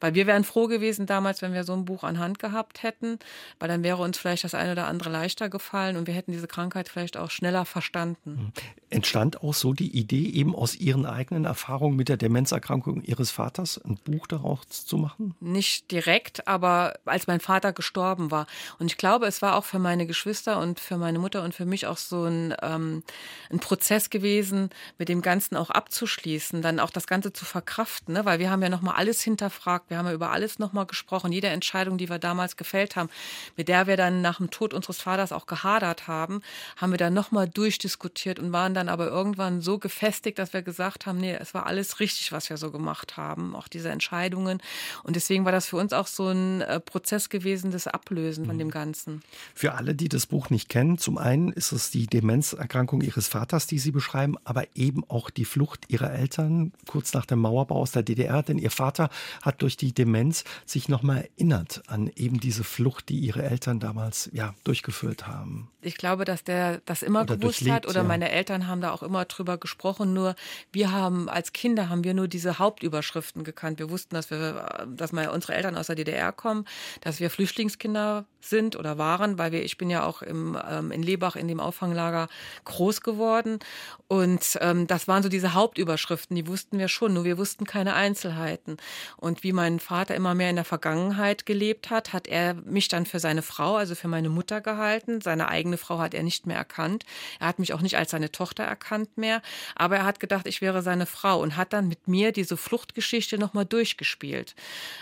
Weil wir wären froh gewesen damals, wenn wir so ein Buch an Hand gehabt hätten, weil dann wäre uns vielleicht das eine oder andere leichter gefallen und wir hätten diese Krankheit vielleicht auch schneller verstanden. Hm. Entstand auch so die Idee, eben aus Ihren eigenen Erfahrungen mit der Demenzerkrankung Ihres Vaters ein Buch daraus zu machen? Nicht direkt, aber als mein Vater gestorben war. Und ich glaube, es war auch für meine Geschwister und für meine Mutter und für mich auch so ein, ähm, ein Prozess, Prozess gewesen, mit dem Ganzen auch abzuschließen, dann auch das Ganze zu verkraften, ne? weil wir haben ja nochmal alles hinterfragt, wir haben ja über alles nochmal gesprochen, jede Entscheidung, die wir damals gefällt haben, mit der wir dann nach dem Tod unseres Vaters auch gehadert haben, haben wir dann nochmal durchdiskutiert und waren dann aber irgendwann so gefestigt, dass wir gesagt haben, nee, es war alles richtig, was wir so gemacht haben, auch diese Entscheidungen. Und deswegen war das für uns auch so ein äh, Prozess gewesen, das Ablösen von dem mhm. Ganzen. Für alle, die das Buch nicht kennen, zum einen ist es die Demenzerkrankung ihres Vaters, die Sie beschreiben, aber eben auch die Flucht ihrer Eltern kurz nach dem Mauerbau aus der DDR, denn ihr Vater hat durch die Demenz sich nochmal erinnert an eben diese Flucht, die ihre Eltern damals ja durchgeführt haben. Ich glaube, dass der das immer oder gewusst hat oder ja. meine Eltern haben da auch immer drüber gesprochen. Nur wir haben als Kinder haben wir nur diese Hauptüberschriften gekannt. Wir wussten, dass wir, dass meine, unsere Eltern aus der DDR kommen, dass wir Flüchtlingskinder sind oder waren, weil wir, ich bin ja auch im, ähm, in Lebach in dem Auffanglager groß geworden. Und ähm, das waren so diese Hauptüberschriften, die wussten wir schon, nur wir wussten keine Einzelheiten. Und wie mein Vater immer mehr in der Vergangenheit gelebt hat, hat er mich dann für seine Frau, also für meine Mutter gehalten. Seine eigene Frau hat er nicht mehr erkannt. Er hat mich auch nicht als seine Tochter erkannt mehr, aber er hat gedacht, ich wäre seine Frau und hat dann mit mir diese Fluchtgeschichte nochmal durchgespielt.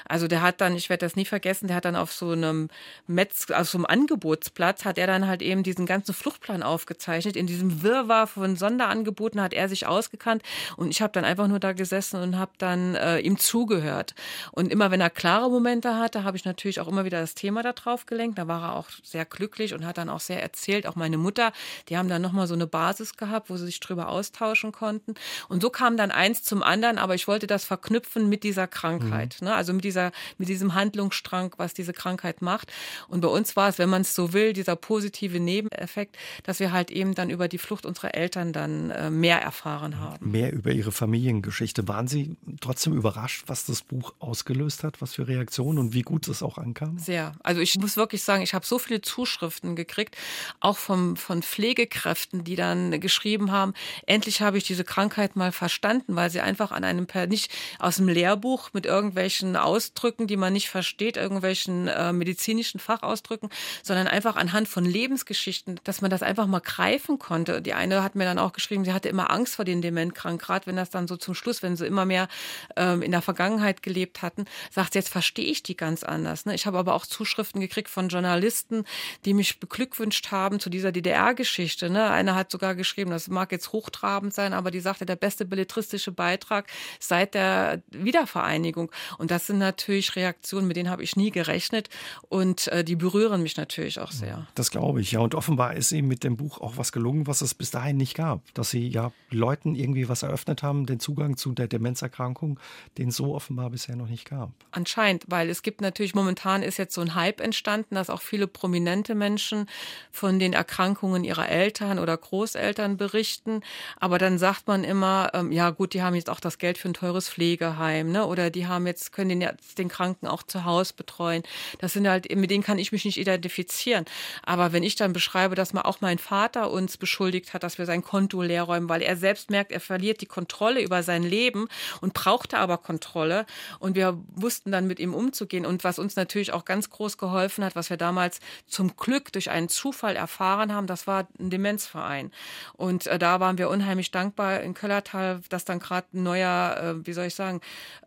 Also der hat dann, ich werde das nie vergessen, der hat dann auf so einem Metz, auf so einem Angebotsplatz, hat er dann halt eben diesen ganzen Fluchtplan aufgezeichnet. In diesem Wirrwarr von Sonderangeboten hat er sich ausgekannt und ich habe dann einfach nur da gesessen und habe dann äh, ihm zugehört. Und immer wenn er klare Momente hatte, habe ich natürlich auch immer wieder das Thema da drauf gelenkt. Da war er auch sehr glücklich und hat dann auch sehr erzählt, auch meine Mutter, die haben dann nochmal so eine Basis gehabt, wo sie sich drüber austauschen konnten. Und so kam dann eins zum anderen, aber ich wollte das verknüpfen mit dieser Krankheit, mhm. ne? also mit dieser, mit diesem Handlungsstrang, was diese Krankheit macht. Und bei uns war es, wenn man es so will, dieser positive Nebeneffekt, dass wir halt eben dann über die Flucht unserer Eltern dann äh, mehr erfahren haben. Mehr über ihre Familiengeschichte. Waren Sie trotzdem überrascht, was das Buch ausgelöst hat, was für Reaktionen und wie gut es auch ankam? Sehr. Also ich muss wirklich sagen, ich habe so viele Zuschriften gekriegt, auch vom, von Pflegekräften, die dann geschrieben haben, endlich habe ich diese Krankheit mal verstanden, weil sie einfach an einem, nicht aus dem Lehrbuch mit irgendwelchen Ausdrücken, die man nicht versteht, irgendwelchen äh, medizinischen Fachausdrücken, sondern einfach anhand von Lebensgeschichten, dass man das einfach mal greifen konnte. Die eine hat mir dann auch geschrieben, sie hatte immer Angst vor den Dementkranken, gerade wenn das dann so zum Schluss, wenn sie immer mehr ähm, in der Vergangenheit gelebt hatten, sagt sie, jetzt verstehe ich die ganz anders. Ne? Ich habe aber auch Zuschriften gekriegt von Journalisten, die mich beglückwünscht haben zu dieser DDR-Geschichte. Ne? Einer hat sogar geschrieben, das mag jetzt hochtrabend sein, aber die sagte, der beste belletristische Beitrag seit der Wiedervereinigung. Und das sind natürlich Reaktionen, mit denen habe ich nie gerechnet und äh, die berühren mich natürlich auch sehr. Das glaube ich, ja. Und offenbar ist ihm mit dem Buch auch was gelungen, was es bis dahin nicht gab. Dass sie ja Leuten irgendwie was eröffnet haben, den Zugang zu der Demenzerkrankung, den so offenbar bisher noch nicht gab. Anscheinend, weil es gibt natürlich momentan ist jetzt so ein Hype entstanden, dass auch viele prominente Menschen von den Erkrankungen ihrer Eltern oder Großeltern berichten. Aber dann sagt man immer, ähm, ja gut, die haben jetzt auch das Geld für ein teures Pflegeheim, ne? Oder die haben jetzt, können den, den Kranken auch zu Hause betreuen. Das sind halt, mit denen kann ich mich nicht identifizieren. Aber wenn ich dann beschreibe, dass man auch mein Vater uns beschuldigt hat, dass wir sein Konto leer räumen, weil er selbst merkt, er verliert die Kontrolle über sein Leben und brauchte aber Kontrolle. Und wir wussten dann mit ihm umzugehen. Und was uns natürlich auch ganz groß geholfen hat, was wir damals zum Glück durch einen Zufall erfahren haben, das war ein Demenzverein. Und äh, da waren wir unheimlich dankbar in Köllertal, dass dann gerade ein neuer, äh, wie soll ich sagen,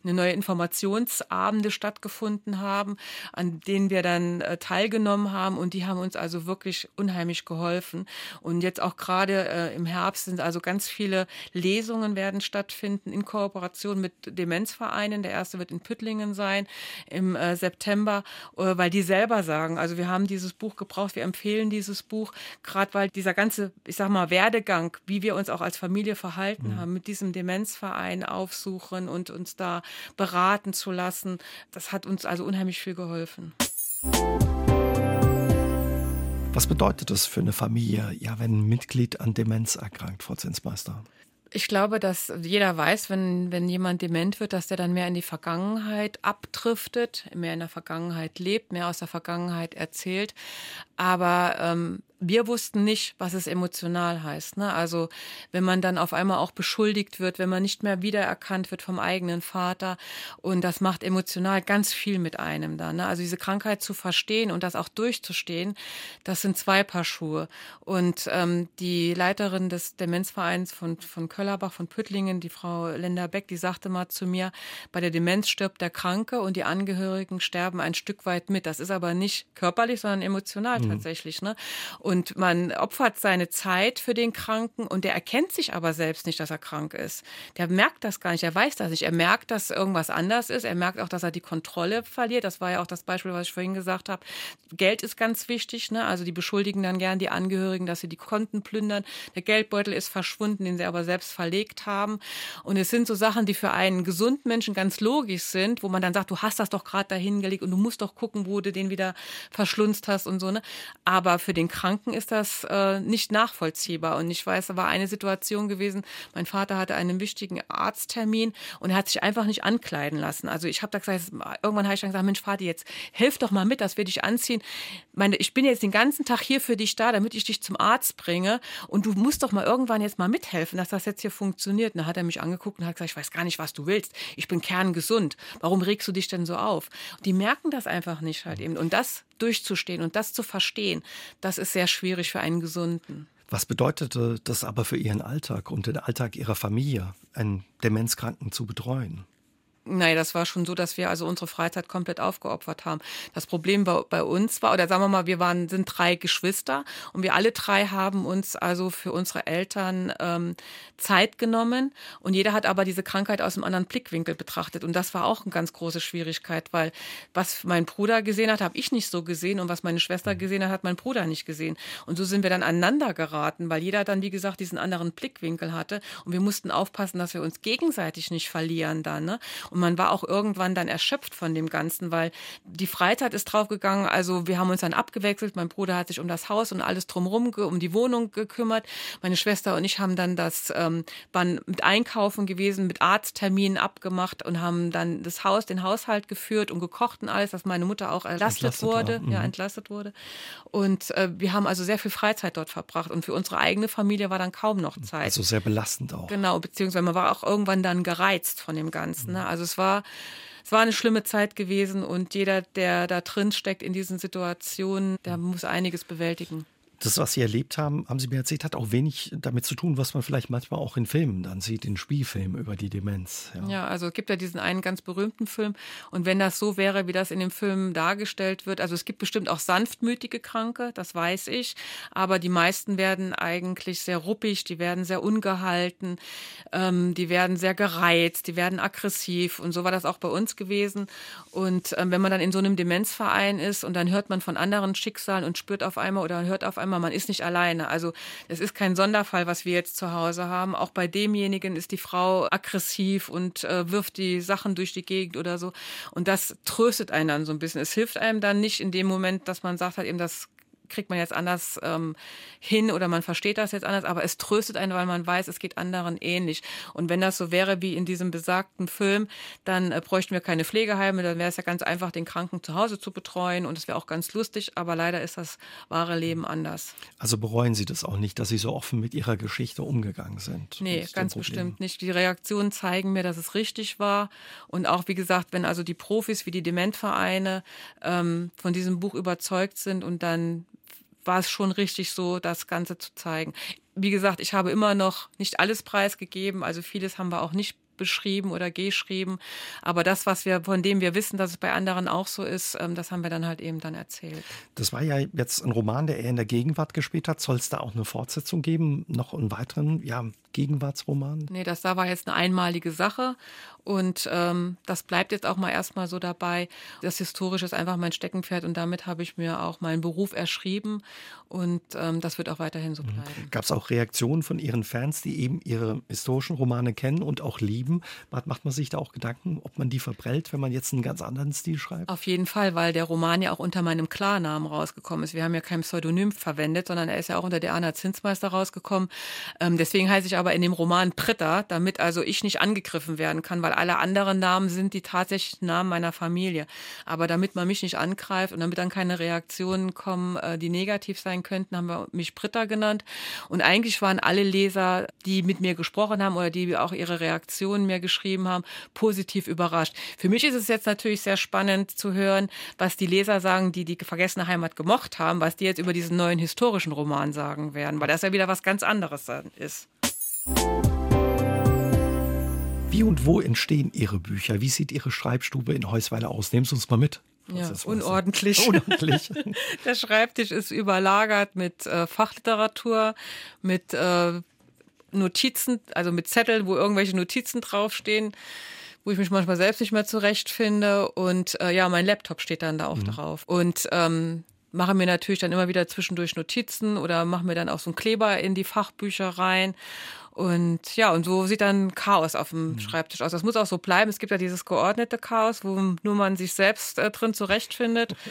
eine neue Informationsabende stattgefunden haben, an denen wir dann äh, teilgenommen haben. Und die haben uns also wirklich unheimlich geholfen. Und jetzt auch gerade äh, im Herbst sind also ganz viele Lesungen werden stattfinden in Kooperation mit Demenzvereinen. Der erste wird in Püttlingen sein im äh, September, äh, weil die selber sagen, also wir haben dieses Buch gebraucht, wir empfehlen dieses Buch, gerade weil dieser ganze, ich sag mal, Werdegang, wie wir uns auch als Familie verhalten mhm. haben, mit diesem Demenzverein aufsuchen und uns da beraten zu lassen, das hat uns also unheimlich viel geholfen. Was bedeutet das für eine Familie, ja, wenn ein Mitglied an Demenz erkrankt, Frau Zinsmeister? Ich glaube, dass jeder weiß, wenn, wenn jemand dement wird, dass der dann mehr in die Vergangenheit abdriftet, mehr in der Vergangenheit lebt, mehr aus der Vergangenheit erzählt. Aber ähm, wir wussten nicht, was es emotional heißt. Ne? Also wenn man dann auf einmal auch beschuldigt wird, wenn man nicht mehr wiedererkannt wird vom eigenen Vater und das macht emotional ganz viel mit einem dann. Ne? Also diese Krankheit zu verstehen und das auch durchzustehen, das sind zwei Paar Schuhe. Und ähm, die Leiterin des Demenzvereins von, von Köllerbach, von Püttlingen, die Frau Linda Beck, die sagte mal zu mir, bei der Demenz stirbt der Kranke und die Angehörigen sterben ein Stück weit mit. Das ist aber nicht körperlich, sondern emotional mhm. tatsächlich. Ne? Und man opfert seine Zeit für den Kranken und der erkennt sich aber selbst nicht, dass er krank ist. Der merkt das gar nicht, er weiß das nicht. Er merkt, dass irgendwas anders ist. Er merkt auch, dass er die Kontrolle verliert. Das war ja auch das Beispiel, was ich vorhin gesagt habe. Geld ist ganz wichtig. Ne? Also die beschuldigen dann gern die Angehörigen, dass sie die Konten plündern. Der Geldbeutel ist verschwunden, den sie aber selbst verlegt haben. Und es sind so Sachen, die für einen gesunden Menschen ganz logisch sind, wo man dann sagt, du hast das doch gerade dahin gelegt und du musst doch gucken, wo du den wieder verschlunzt hast und so. Ne? Aber für den Kranken ist das äh, nicht nachvollziehbar. Und ich weiß, da war eine Situation gewesen, mein Vater hatte einen wichtigen Arzttermin und er hat sich einfach nicht ankleiden lassen. Also ich habe da gesagt, irgendwann habe ich dann gesagt, Mensch, Vater, jetzt hilf doch mal mit, dass wir dich anziehen. Meine, ich bin jetzt den ganzen Tag hier für dich da, damit ich dich zum Arzt bringe und du musst doch mal irgendwann jetzt mal mithelfen, dass das jetzt hier funktioniert. Und dann hat er mich angeguckt und hat gesagt, ich weiß gar nicht, was du willst. Ich bin kerngesund. Warum regst du dich denn so auf? Und die merken das einfach nicht halt eben. Und das durchzustehen und das zu verstehen, das ist sehr schwierig für einen Gesunden. Was bedeutete das aber für Ihren Alltag und den Alltag Ihrer Familie, einen Demenzkranken zu betreuen? Nein, das war schon so, dass wir also unsere Freizeit komplett aufgeopfert haben. Das Problem bei, bei, uns war, oder sagen wir mal, wir waren, sind drei Geschwister und wir alle drei haben uns also für unsere Eltern ähm, Zeit genommen und jeder hat aber diese Krankheit aus einem anderen Blickwinkel betrachtet und das war auch eine ganz große Schwierigkeit, weil was mein Bruder gesehen hat, habe ich nicht so gesehen und was meine Schwester gesehen hat, hat mein Bruder nicht gesehen und so sind wir dann aneinander geraten, weil jeder dann wie gesagt diesen anderen Blickwinkel hatte und wir mussten aufpassen, dass wir uns gegenseitig nicht verlieren dann. Ne? Und man war auch irgendwann dann erschöpft von dem Ganzen, weil die Freizeit ist draufgegangen. Also wir haben uns dann abgewechselt. Mein Bruder hat sich um das Haus und alles drumherum, um die Wohnung gekümmert. Meine Schwester und ich haben dann das, ähm, waren mit Einkaufen gewesen, mit Arztterminen abgemacht und haben dann das Haus, den Haushalt geführt und gekocht und alles, dass meine Mutter auch entlastet, entlastet wurde, war. ja, mhm. entlastet wurde. Und äh, wir haben also sehr viel Freizeit dort verbracht und für unsere eigene Familie war dann kaum noch Zeit. Also sehr belastend auch. Genau, beziehungsweise man war auch irgendwann dann gereizt von dem Ganzen. Ne? Also es war, es war eine schlimme Zeit gewesen und jeder, der da drin steckt in diesen Situationen, der muss einiges bewältigen das, was Sie erlebt haben, haben Sie mir erzählt, hat auch wenig damit zu tun, was man vielleicht manchmal auch in Filmen dann sieht, in Spielfilmen über die Demenz. Ja. ja, also es gibt ja diesen einen ganz berühmten Film. Und wenn das so wäre, wie das in dem Film dargestellt wird, also es gibt bestimmt auch sanftmütige Kranke, das weiß ich, aber die meisten werden eigentlich sehr ruppig, die werden sehr ungehalten, ähm, die werden sehr gereizt, die werden aggressiv. Und so war das auch bei uns gewesen. Und ähm, wenn man dann in so einem Demenzverein ist und dann hört man von anderen Schicksalen und spürt auf einmal oder hört auf einmal, immer, man ist nicht alleine. Also es ist kein Sonderfall, was wir jetzt zu Hause haben. Auch bei demjenigen ist die Frau aggressiv und äh, wirft die Sachen durch die Gegend oder so. Und das tröstet einen dann so ein bisschen. Es hilft einem dann nicht in dem Moment, dass man sagt halt eben, das kriegt man jetzt anders ähm, hin oder man versteht das jetzt anders, aber es tröstet einen, weil man weiß, es geht anderen ähnlich. Und wenn das so wäre wie in diesem besagten Film, dann äh, bräuchten wir keine Pflegeheime, dann wäre es ja ganz einfach, den Kranken zu Hause zu betreuen und es wäre auch ganz lustig, aber leider ist das wahre Leben anders. Also bereuen Sie das auch nicht, dass Sie so offen mit Ihrer Geschichte umgegangen sind? Nee, ganz bestimmt nicht. Die Reaktionen zeigen mir, dass es richtig war und auch, wie gesagt, wenn also die Profis wie die Dementvereine ähm, von diesem Buch überzeugt sind und dann war es schon richtig so, das Ganze zu zeigen. Wie gesagt, ich habe immer noch nicht alles preisgegeben, also vieles haben wir auch nicht beschrieben oder geschrieben. Aber das, was wir, von dem wir wissen, dass es bei anderen auch so ist, ähm, das haben wir dann halt eben dann erzählt. Das war ja jetzt ein Roman, der eher in der Gegenwart gespielt hat. Soll es da auch eine Fortsetzung geben? Noch einen weiteren, ja, Gegenwartsroman? Nee, das da war jetzt eine einmalige Sache. Und ähm, das bleibt jetzt auch mal erstmal so dabei. Das Historische ist einfach mein Steckenpferd und damit habe ich mir auch meinen Beruf erschrieben und ähm, das wird auch weiterhin so mhm. bleiben. Gab es auch Reaktionen von Ihren Fans, die eben Ihre historischen Romane kennen und auch lieben? Macht man sich da auch Gedanken, ob man die verprellt, wenn man jetzt einen ganz anderen Stil schreibt? Auf jeden Fall, weil der Roman ja auch unter meinem Klarnamen rausgekommen ist. Wir haben ja kein Pseudonym verwendet, sondern er ist ja auch unter der Anna Zinsmeister rausgekommen. Ähm, deswegen heiße ich aber in dem Roman Pritter, damit also ich nicht angegriffen werden kann, weil alle anderen Namen sind die tatsächlichen Namen meiner Familie. Aber damit man mich nicht angreift und damit dann keine Reaktionen kommen, äh, die negativ sein könnten, haben wir mich Britta genannt. Und eigentlich waren alle Leser, die mit mir gesprochen haben oder die auch ihre Reaktionen mir geschrieben haben, positiv überrascht. Für mich ist es jetzt natürlich sehr spannend zu hören, was die Leser sagen, die die vergessene Heimat gemocht haben, was die jetzt über diesen neuen historischen Roman sagen werden, weil das ja wieder was ganz anderes ist. Wie und wo entstehen Ihre Bücher? Wie sieht Ihre Schreibstube in Heusweiler aus? Nehmen Sie uns mal mit. Ja, unordentlich. unordentlich. Der Schreibtisch ist überlagert mit äh, Fachliteratur, mit äh, Notizen, also mit Zetteln, wo irgendwelche Notizen draufstehen, wo ich mich manchmal selbst nicht mehr zurechtfinde. Und äh, ja, mein Laptop steht dann da auch mhm. drauf. Und ähm, mache mir natürlich dann immer wieder zwischendurch Notizen oder mache mir dann auch so einen Kleber in die Fachbücher rein. Und ja, und so sieht dann Chaos auf dem mhm. Schreibtisch aus. Das muss auch so bleiben. Es gibt ja dieses geordnete Chaos, wo nur man sich selbst äh, drin zurechtfindet.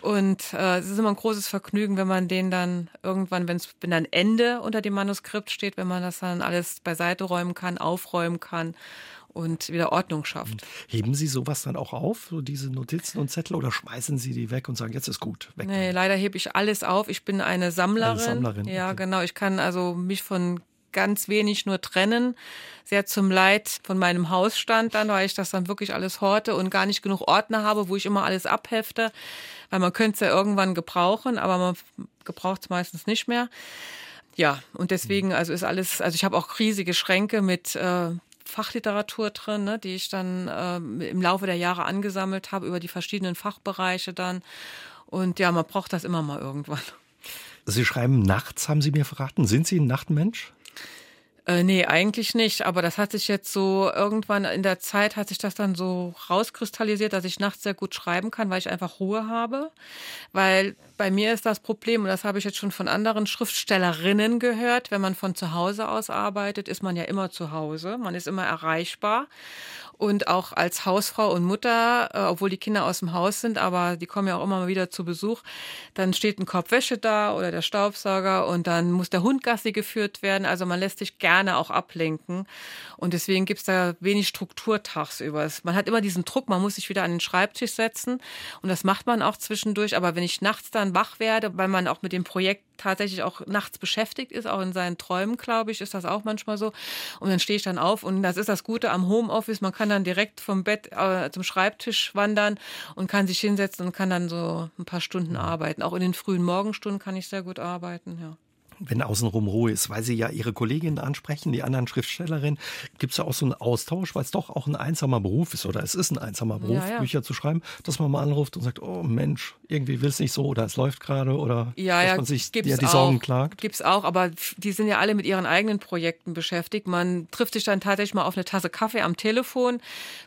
Und äh, es ist immer ein großes Vergnügen, wenn man den dann irgendwann, wenn es wenn dann Ende unter dem Manuskript steht, wenn man das dann alles beiseite räumen kann, aufräumen kann und wieder Ordnung schafft. Mhm. Heben Sie sowas dann auch auf, so diese Notizen und Zettel, oder schmeißen Sie die weg und sagen, jetzt ist gut, weg? Nee, leider hebe ich alles auf. Ich bin eine Sammlerin. Eine Sammlerin. Ja, okay. genau. Ich kann also mich von ganz wenig nur trennen. Sehr zum Leid von meinem Hausstand dann, weil ich das dann wirklich alles horte und gar nicht genug Ordner habe, wo ich immer alles abhefte. Weil man könnte es ja irgendwann gebrauchen, aber man gebraucht es meistens nicht mehr. Ja, und deswegen, also ist alles, also ich habe auch riesige Schränke mit äh, Fachliteratur drin, ne, die ich dann äh, im Laufe der Jahre angesammelt habe über die verschiedenen Fachbereiche dann. Und ja, man braucht das immer mal irgendwann. Sie schreiben nachts, haben Sie mir verraten. Sind Sie ein Nachtmensch? Äh, nee, eigentlich nicht. Aber das hat sich jetzt so irgendwann in der Zeit hat sich das dann so rauskristallisiert, dass ich nachts sehr gut schreiben kann, weil ich einfach Ruhe habe. Weil bei mir ist das Problem, und das habe ich jetzt schon von anderen Schriftstellerinnen gehört, wenn man von zu Hause aus arbeitet, ist man ja immer zu Hause. Man ist immer erreichbar. Und auch als Hausfrau und Mutter, äh, obwohl die Kinder aus dem Haus sind, aber die kommen ja auch immer mal wieder zu Besuch, dann steht ein Korb Wäsche da oder der Staubsauger und dann muss der Hund Gassi geführt werden. Also man lässt sich gerne auch ablenken. Und deswegen gibt's da wenig Struktur tagsüber. Man hat immer diesen Druck, man muss sich wieder an den Schreibtisch setzen. Und das macht man auch zwischendurch. Aber wenn ich nachts dann wach werde, weil man auch mit dem Projekt tatsächlich auch nachts beschäftigt ist, auch in seinen Träumen, glaube ich, ist das auch manchmal so. Und dann stehe ich dann auf und das ist das Gute am Homeoffice. Man kann dann direkt vom Bett äh, zum Schreibtisch wandern und kann sich hinsetzen und kann dann so ein paar Stunden arbeiten. Auch in den frühen Morgenstunden kann ich sehr gut arbeiten, ja wenn außenrum Ruhe ist, weil Sie ja Ihre Kolleginnen ansprechen, die anderen Schriftstellerinnen. Gibt es ja auch so einen Austausch, weil es doch auch ein einsamer Beruf ist oder es ist ein einsamer Beruf, ja, ja. Bücher zu schreiben, dass man mal anruft und sagt, oh Mensch, irgendwie will es nicht so oder es läuft gerade oder ja, dass man sich ja, die Sorgen auch, klagt. Gibt es auch, aber die sind ja alle mit ihren eigenen Projekten beschäftigt. Man trifft sich dann tatsächlich mal auf eine Tasse Kaffee am Telefon,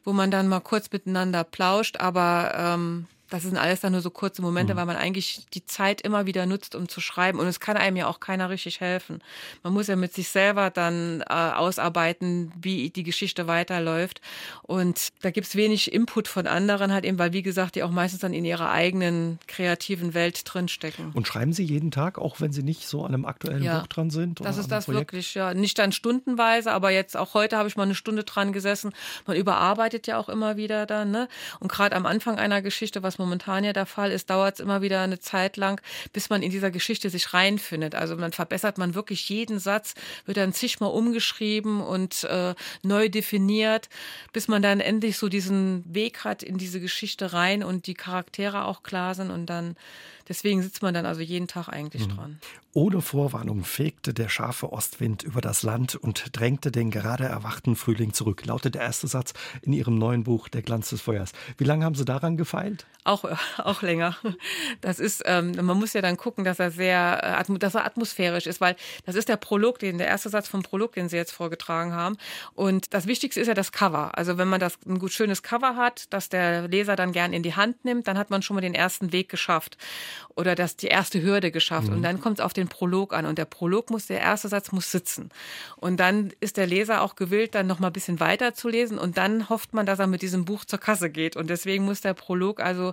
wo man dann mal kurz miteinander plauscht, aber ähm, das sind alles dann nur so kurze Momente, mhm. weil man eigentlich die Zeit immer wieder nutzt, um zu schreiben. Und es kann einem ja auch keiner richtig helfen. Man muss ja mit sich selber dann äh, ausarbeiten, wie die Geschichte weiterläuft. Und da gibt's wenig Input von anderen halt eben, weil wie gesagt, die auch meistens dann in ihrer eigenen kreativen Welt drinstecken. Und schreiben Sie jeden Tag, auch wenn Sie nicht so an einem aktuellen ja, Buch dran sind? das ist das Projekt? wirklich, ja. Nicht dann stundenweise, aber jetzt auch heute habe ich mal eine Stunde dran gesessen. Man überarbeitet ja auch immer wieder dann, ne? Und gerade am Anfang einer Geschichte, was man momentan ja der Fall ist, dauert es immer wieder eine Zeit lang, bis man in dieser Geschichte sich reinfindet. Also man verbessert man wirklich jeden Satz, wird dann zigmal umgeschrieben und äh, neu definiert, bis man dann endlich so diesen Weg hat in diese Geschichte rein und die Charaktere auch klar sind und dann Deswegen sitzt man dann also jeden Tag eigentlich mhm. dran. Ohne Vorwarnung fegte der scharfe Ostwind über das Land und drängte den gerade erwachten Frühling zurück, lautet der erste Satz in Ihrem neuen Buch Der Glanz des Feuers. Wie lange haben Sie daran gefeilt? Auch, auch länger. Das ist, ähm, man muss ja dann gucken, dass er sehr, äh, dass er atmosphärisch ist, weil das ist der Prolog, den, der erste Satz vom Prolog, den Sie jetzt vorgetragen haben. Und das Wichtigste ist ja das Cover. Also wenn man das ein gut schönes Cover hat, das der Leser dann gern in die Hand nimmt, dann hat man schon mal den ersten Weg geschafft oder das die erste Hürde geschafft. Mhm. Und dann kommt es auf den Prolog an. Und der Prolog muss, der erste Satz muss sitzen. Und dann ist der Leser auch gewillt, dann noch mal ein bisschen weiter zu lesen. Und dann hofft man, dass er mit diesem Buch zur Kasse geht. Und deswegen muss der Prolog also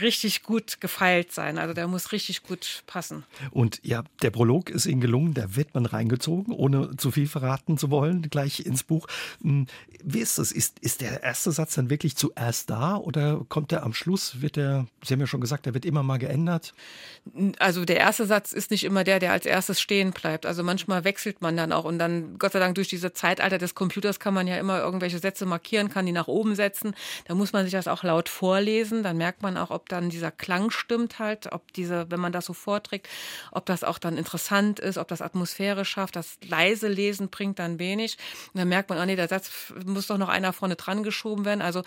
richtig gut gefeilt sein. Also der muss richtig gut passen. Und ja, der Prolog ist Ihnen gelungen, da wird man reingezogen, ohne zu viel verraten zu wollen, gleich ins Buch. Hm, wie ist das? Ist, ist der erste Satz dann wirklich zuerst da oder kommt der am Schluss? Wird der, Sie haben ja schon gesagt, der wird immer mal geändert? Also der erste Satz ist nicht immer der, der als erstes stehen bleibt. Also manchmal wechselt man dann auch und dann, Gott sei Dank, durch diese Zeitalter des Computers kann man ja immer irgendwelche Sätze markieren, kann die nach oben setzen. Da muss man sich das auch laut vorlesen. Dann merkt man auch, ob dann dieser Klang stimmt halt, ob diese, wenn man das so vorträgt, ob das auch dann interessant ist, ob das Atmosphäre schafft. Das leise Lesen bringt dann wenig. Und dann merkt man, oh nee, der Satz muss doch noch einer vorne dran geschoben werden. Also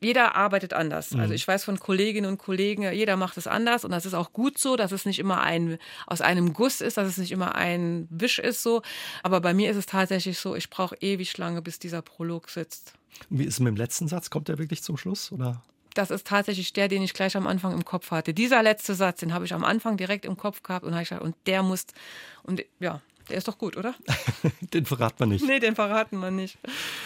jeder arbeitet anders. Mhm. Also ich weiß von Kolleginnen und Kollegen, jeder macht es anders und das ist auch gut so, dass es nicht immer ein aus einem Guss ist, dass es nicht immer ein Wisch ist so. Aber bei mir ist es tatsächlich so, ich brauche ewig lange, bis dieser Prolog sitzt. Wie ist es mit dem letzten Satz? Kommt der wirklich zum Schluss oder? Das ist tatsächlich der, den ich gleich am Anfang im Kopf hatte. Dieser letzte Satz, den habe ich am Anfang direkt im Kopf gehabt und, ich, und der muss, und ja, der ist doch gut, oder? den verraten wir nicht. Nee, den verraten wir nicht.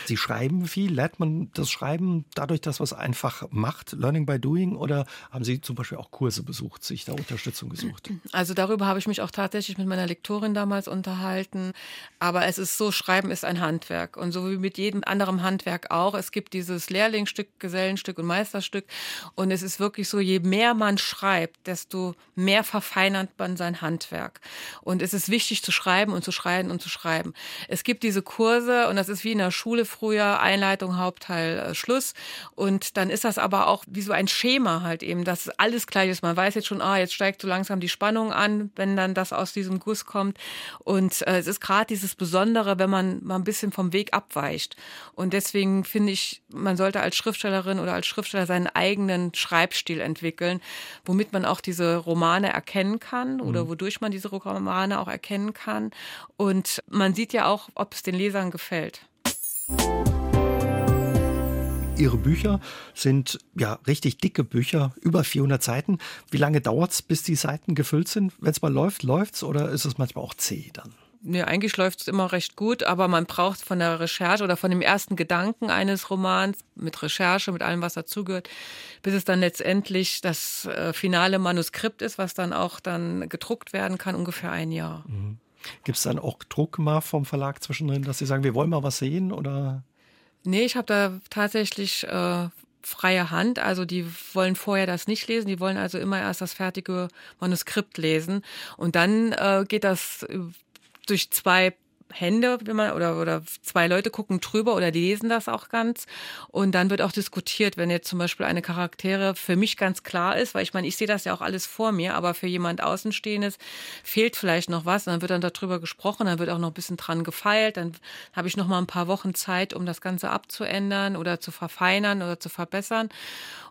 Sie schreiben viel. Lernt man das Schreiben dadurch, dass man es einfach macht, Learning by Doing? Oder haben Sie zum Beispiel auch Kurse besucht, sich da Unterstützung gesucht? Also darüber habe ich mich auch tatsächlich mit meiner Lektorin damals unterhalten. Aber es ist so, Schreiben ist ein Handwerk. Und so wie mit jedem anderen Handwerk auch. Es gibt dieses Lehrlingsstück, Gesellenstück und Meisterstück. Und es ist wirklich so, je mehr man schreibt, desto mehr verfeinert man sein Handwerk. Und es ist wichtig zu schreiben und zu schreiben und zu schreiben. Es gibt diese Kurse und das ist wie in der Schule früher, Einleitung, Hauptteil, äh, Schluss. Und dann ist das aber auch wie so ein Schema halt eben, dass alles gleich ist. Man weiß jetzt schon, ah, jetzt steigt so langsam die Spannung an, wenn dann das aus diesem Guss kommt. Und äh, es ist gerade dieses Besondere, wenn man mal ein bisschen vom Weg abweicht. Und deswegen finde ich, man sollte als Schriftstellerin oder als Schriftsteller seinen eigenen Schreibstil entwickeln, womit man auch diese Romane erkennen kann oder mhm. wodurch man diese Romane auch erkennen kann. Und man sieht ja auch, ob es den Lesern gefällt. Ihre Bücher sind ja richtig dicke Bücher, über 400 Seiten. Wie lange dauert es, bis die Seiten gefüllt sind? Wenn es mal läuft, läuft es oder ist es manchmal auch zäh dann? Nee, eigentlich läuft es immer recht gut, aber man braucht von der Recherche oder von dem ersten Gedanken eines Romans mit Recherche, mit allem, was dazugehört, bis es dann letztendlich das äh, finale Manuskript ist, was dann auch dann gedruckt werden kann, ungefähr ein Jahr. Mhm. Gibt es dann auch Druck mal vom Verlag zwischendrin, dass sie sagen, wir wollen mal was sehen oder? Nee, ich habe da tatsächlich äh, freie Hand. Also die wollen vorher das nicht lesen, die wollen also immer erst das fertige Manuskript lesen. Und dann äh, geht das durch zwei Hände, wenn man oder oder zwei Leute gucken drüber oder lesen das auch ganz. Und dann wird auch diskutiert, wenn jetzt zum Beispiel eine Charaktere für mich ganz klar ist, weil ich meine, ich sehe das ja auch alles vor mir, aber für jemand Außenstehendes fehlt vielleicht noch was, und dann wird dann darüber gesprochen, dann wird auch noch ein bisschen dran gefeilt, dann habe ich noch mal ein paar Wochen Zeit, um das Ganze abzuändern oder zu verfeinern oder zu verbessern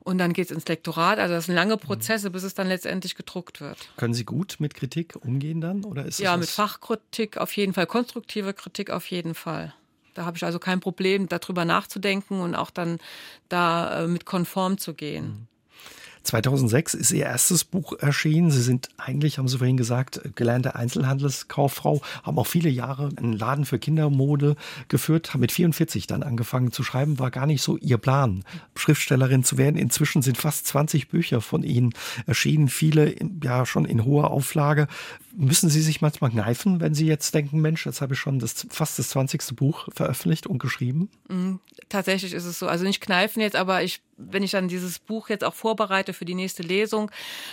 und dann geht es ins Lektorat. Also das sind lange Prozesse, bis es dann letztendlich gedruckt wird. Können Sie gut mit Kritik umgehen dann? Oder ist ja, mit Fachkritik auf jeden Fall, konstruktive Kritik auf jeden Fall. Da habe ich also kein Problem, darüber nachzudenken und auch dann da äh, mit konform zu gehen. Mhm. 2006 ist Ihr erstes Buch erschienen. Sie sind eigentlich, haben Sie vorhin gesagt, gelernte Einzelhandelskauffrau, haben auch viele Jahre einen Laden für Kindermode geführt, haben mit 44 dann angefangen zu schreiben, war gar nicht so Ihr Plan, Schriftstellerin zu werden. Inzwischen sind fast 20 Bücher von Ihnen erschienen, viele ja schon in hoher Auflage. Müssen Sie sich manchmal kneifen, wenn Sie jetzt denken, Mensch, jetzt habe ich schon das, fast das 20. Buch veröffentlicht und geschrieben? Mhm, tatsächlich ist es so. Also nicht kneifen jetzt, aber ich, wenn ich dann dieses Buch jetzt auch vorbereite für die nächste Lesung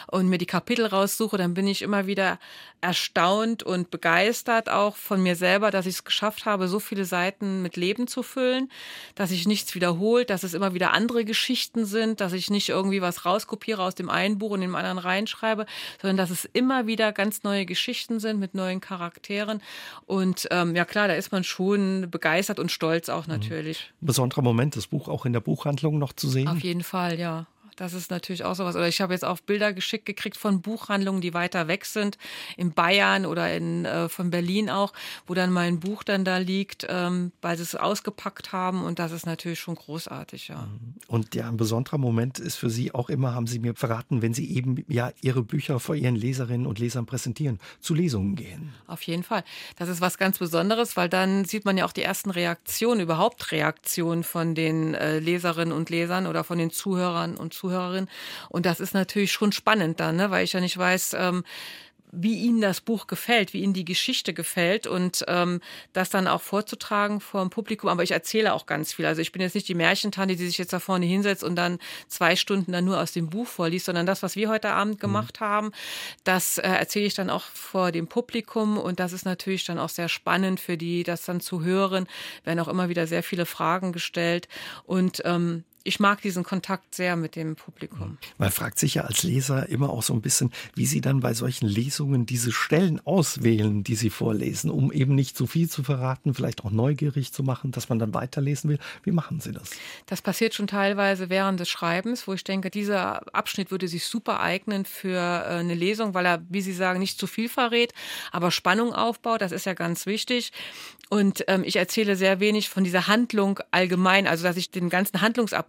und mir die Kapitel raussuche, dann bin ich immer wieder erstaunt und begeistert auch von mir selber, dass ich es geschafft habe, so viele Seiten mit Leben zu füllen, dass sich nichts wiederholt, dass es immer wieder andere Geschichten sind, dass ich nicht irgendwie was rauskopiere aus dem einen Buch und dem anderen reinschreibe, sondern dass es immer wieder ganz neue Geschichten sind mit neuen Charakteren. Und ähm, ja klar, da ist man schon begeistert und stolz auch mhm. natürlich. Besonderer Moment, das Buch auch in der Buchhandlung noch zu sehen? Auf jeden Fall, ja Das ist natürlich auch sowas. Oder ich habe jetzt auch Bilder geschickt gekriegt von Buchhandlungen, die weiter weg sind, in Bayern oder in, äh, von Berlin auch, wo dann mein Buch dann da liegt, ähm, weil sie es ausgepackt haben. Und das ist natürlich schon großartig, ja. Und ja, ein besonderer Moment ist für Sie auch immer, haben Sie mir verraten, wenn Sie eben ja Ihre Bücher vor Ihren Leserinnen und Lesern präsentieren, zu Lesungen gehen. Auf jeden Fall. Das ist was ganz Besonderes, weil dann sieht man ja auch die ersten Reaktionen, überhaupt Reaktionen von den äh, Leserinnen und Lesern oder von den Zuhörern und Zuhörerinnen. Und das ist natürlich schon spannend dann, ne? weil ich ja nicht weiß, ähm, wie ihnen das Buch gefällt, wie ihnen die Geschichte gefällt und ähm, das dann auch vorzutragen vor dem Publikum. Aber ich erzähle auch ganz viel. Also ich bin jetzt nicht die Märchentante, die sich jetzt da vorne hinsetzt und dann zwei Stunden dann nur aus dem Buch vorliest, sondern das, was wir heute Abend mhm. gemacht mhm. haben, das äh, erzähle ich dann auch vor dem Publikum und das ist natürlich dann auch sehr spannend für die, das dann zu hören. Werden auch immer wieder sehr viele Fragen gestellt und ähm, ich mag diesen Kontakt sehr mit dem Publikum. Man fragt sich ja als Leser immer auch so ein bisschen, wie Sie dann bei solchen Lesungen diese Stellen auswählen, die Sie vorlesen, um eben nicht zu viel zu verraten, vielleicht auch neugierig zu machen, dass man dann weiterlesen will. Wie machen Sie das? Das passiert schon teilweise während des Schreibens, wo ich denke, dieser Abschnitt würde sich super eignen für äh, eine Lesung, weil er, wie Sie sagen, nicht zu viel verrät, aber Spannung aufbaut. Das ist ja ganz wichtig. Und ähm, ich erzähle sehr wenig von dieser Handlung allgemein, also dass ich den ganzen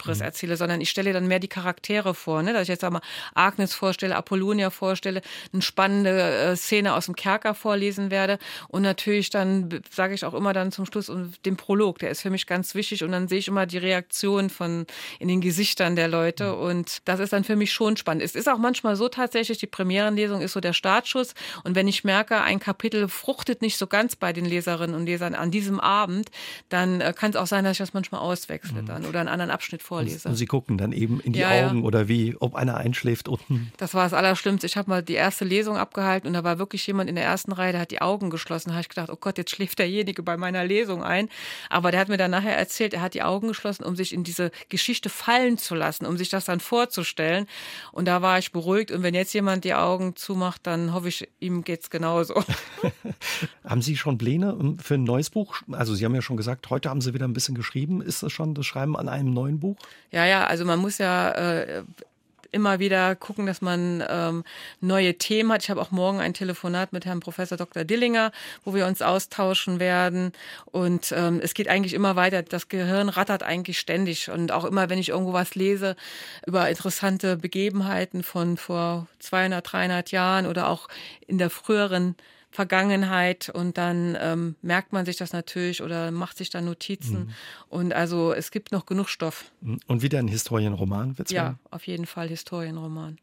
Handlungsabriss mhm. erzähle, sondern ich stelle dann mehr die Charaktere vor, ne? dass ich jetzt einmal Agnes vorstelle, Apollonia vorstelle, eine spannende äh, Szene aus dem Kerker vorlesen werde und natürlich dann sage ich auch immer dann zum Schluss und den Prolog, der ist für mich ganz wichtig und dann sehe ich immer die Reaktion von in den Gesichtern der Leute mhm. und das ist dann für mich schon spannend. Es ist auch manchmal so tatsächlich, die Premierenlesung ist so der Startschuss und wenn ich merke, ein Kapitel fruchtet nicht so ganz bei den Leserinnen und Lesern, an diesem Abend, dann äh, kann es auch sein, dass ich das manchmal auswechsle mhm. dann oder einen anderen Abschnitt vorlese. Und Sie gucken dann eben in die ja, Augen ja. oder wie, ob einer einschläft unten. Das war das Allerschlimmste. Ich habe mal die erste Lesung abgehalten und da war wirklich jemand in der ersten Reihe, der hat die Augen geschlossen. Da habe ich gedacht, oh Gott, jetzt schläft derjenige bei meiner Lesung ein. Aber der hat mir dann nachher erzählt, er hat die Augen geschlossen, um sich in diese Geschichte fallen zu lassen, um sich das dann vorzustellen. Und da war ich beruhigt. Und wenn jetzt jemand die Augen zumacht, dann hoffe ich, ihm geht es genauso. Haben Sie schon Pläne für ein neues Buch? Also Sie haben ja schon gesagt, heute haben Sie wieder ein bisschen geschrieben. Ist das schon das Schreiben an einem neuen Buch? Ja, ja, also man muss ja äh, immer wieder gucken, dass man ähm, neue Themen hat. Ich habe auch morgen ein Telefonat mit Herrn Professor Dr. Dillinger, wo wir uns austauschen werden. Und ähm, es geht eigentlich immer weiter. Das Gehirn rattert eigentlich ständig. Und auch immer, wenn ich irgendwo was lese über interessante Begebenheiten von vor 200, 300 Jahren oder auch in der früheren Vergangenheit und dann ähm, merkt man sich das natürlich oder macht sich dann Notizen. Mhm. Und also es gibt noch genug Stoff. Mhm. Und wieder ein Historienroman wird's Ja, werden? auf jeden Fall Historienroman.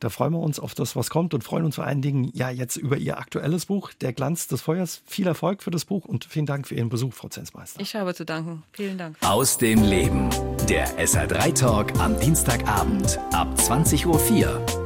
Da freuen wir uns auf das, was kommt und freuen uns vor allen Dingen ja jetzt über Ihr aktuelles Buch, Der Glanz des Feuers. Viel Erfolg für das Buch und vielen Dank für Ihren Besuch, Frau Zensmeister. Ich habe zu danken. Vielen Dank. Aus dem Leben. Der SR3 Talk am Dienstagabend ab 20.04 Uhr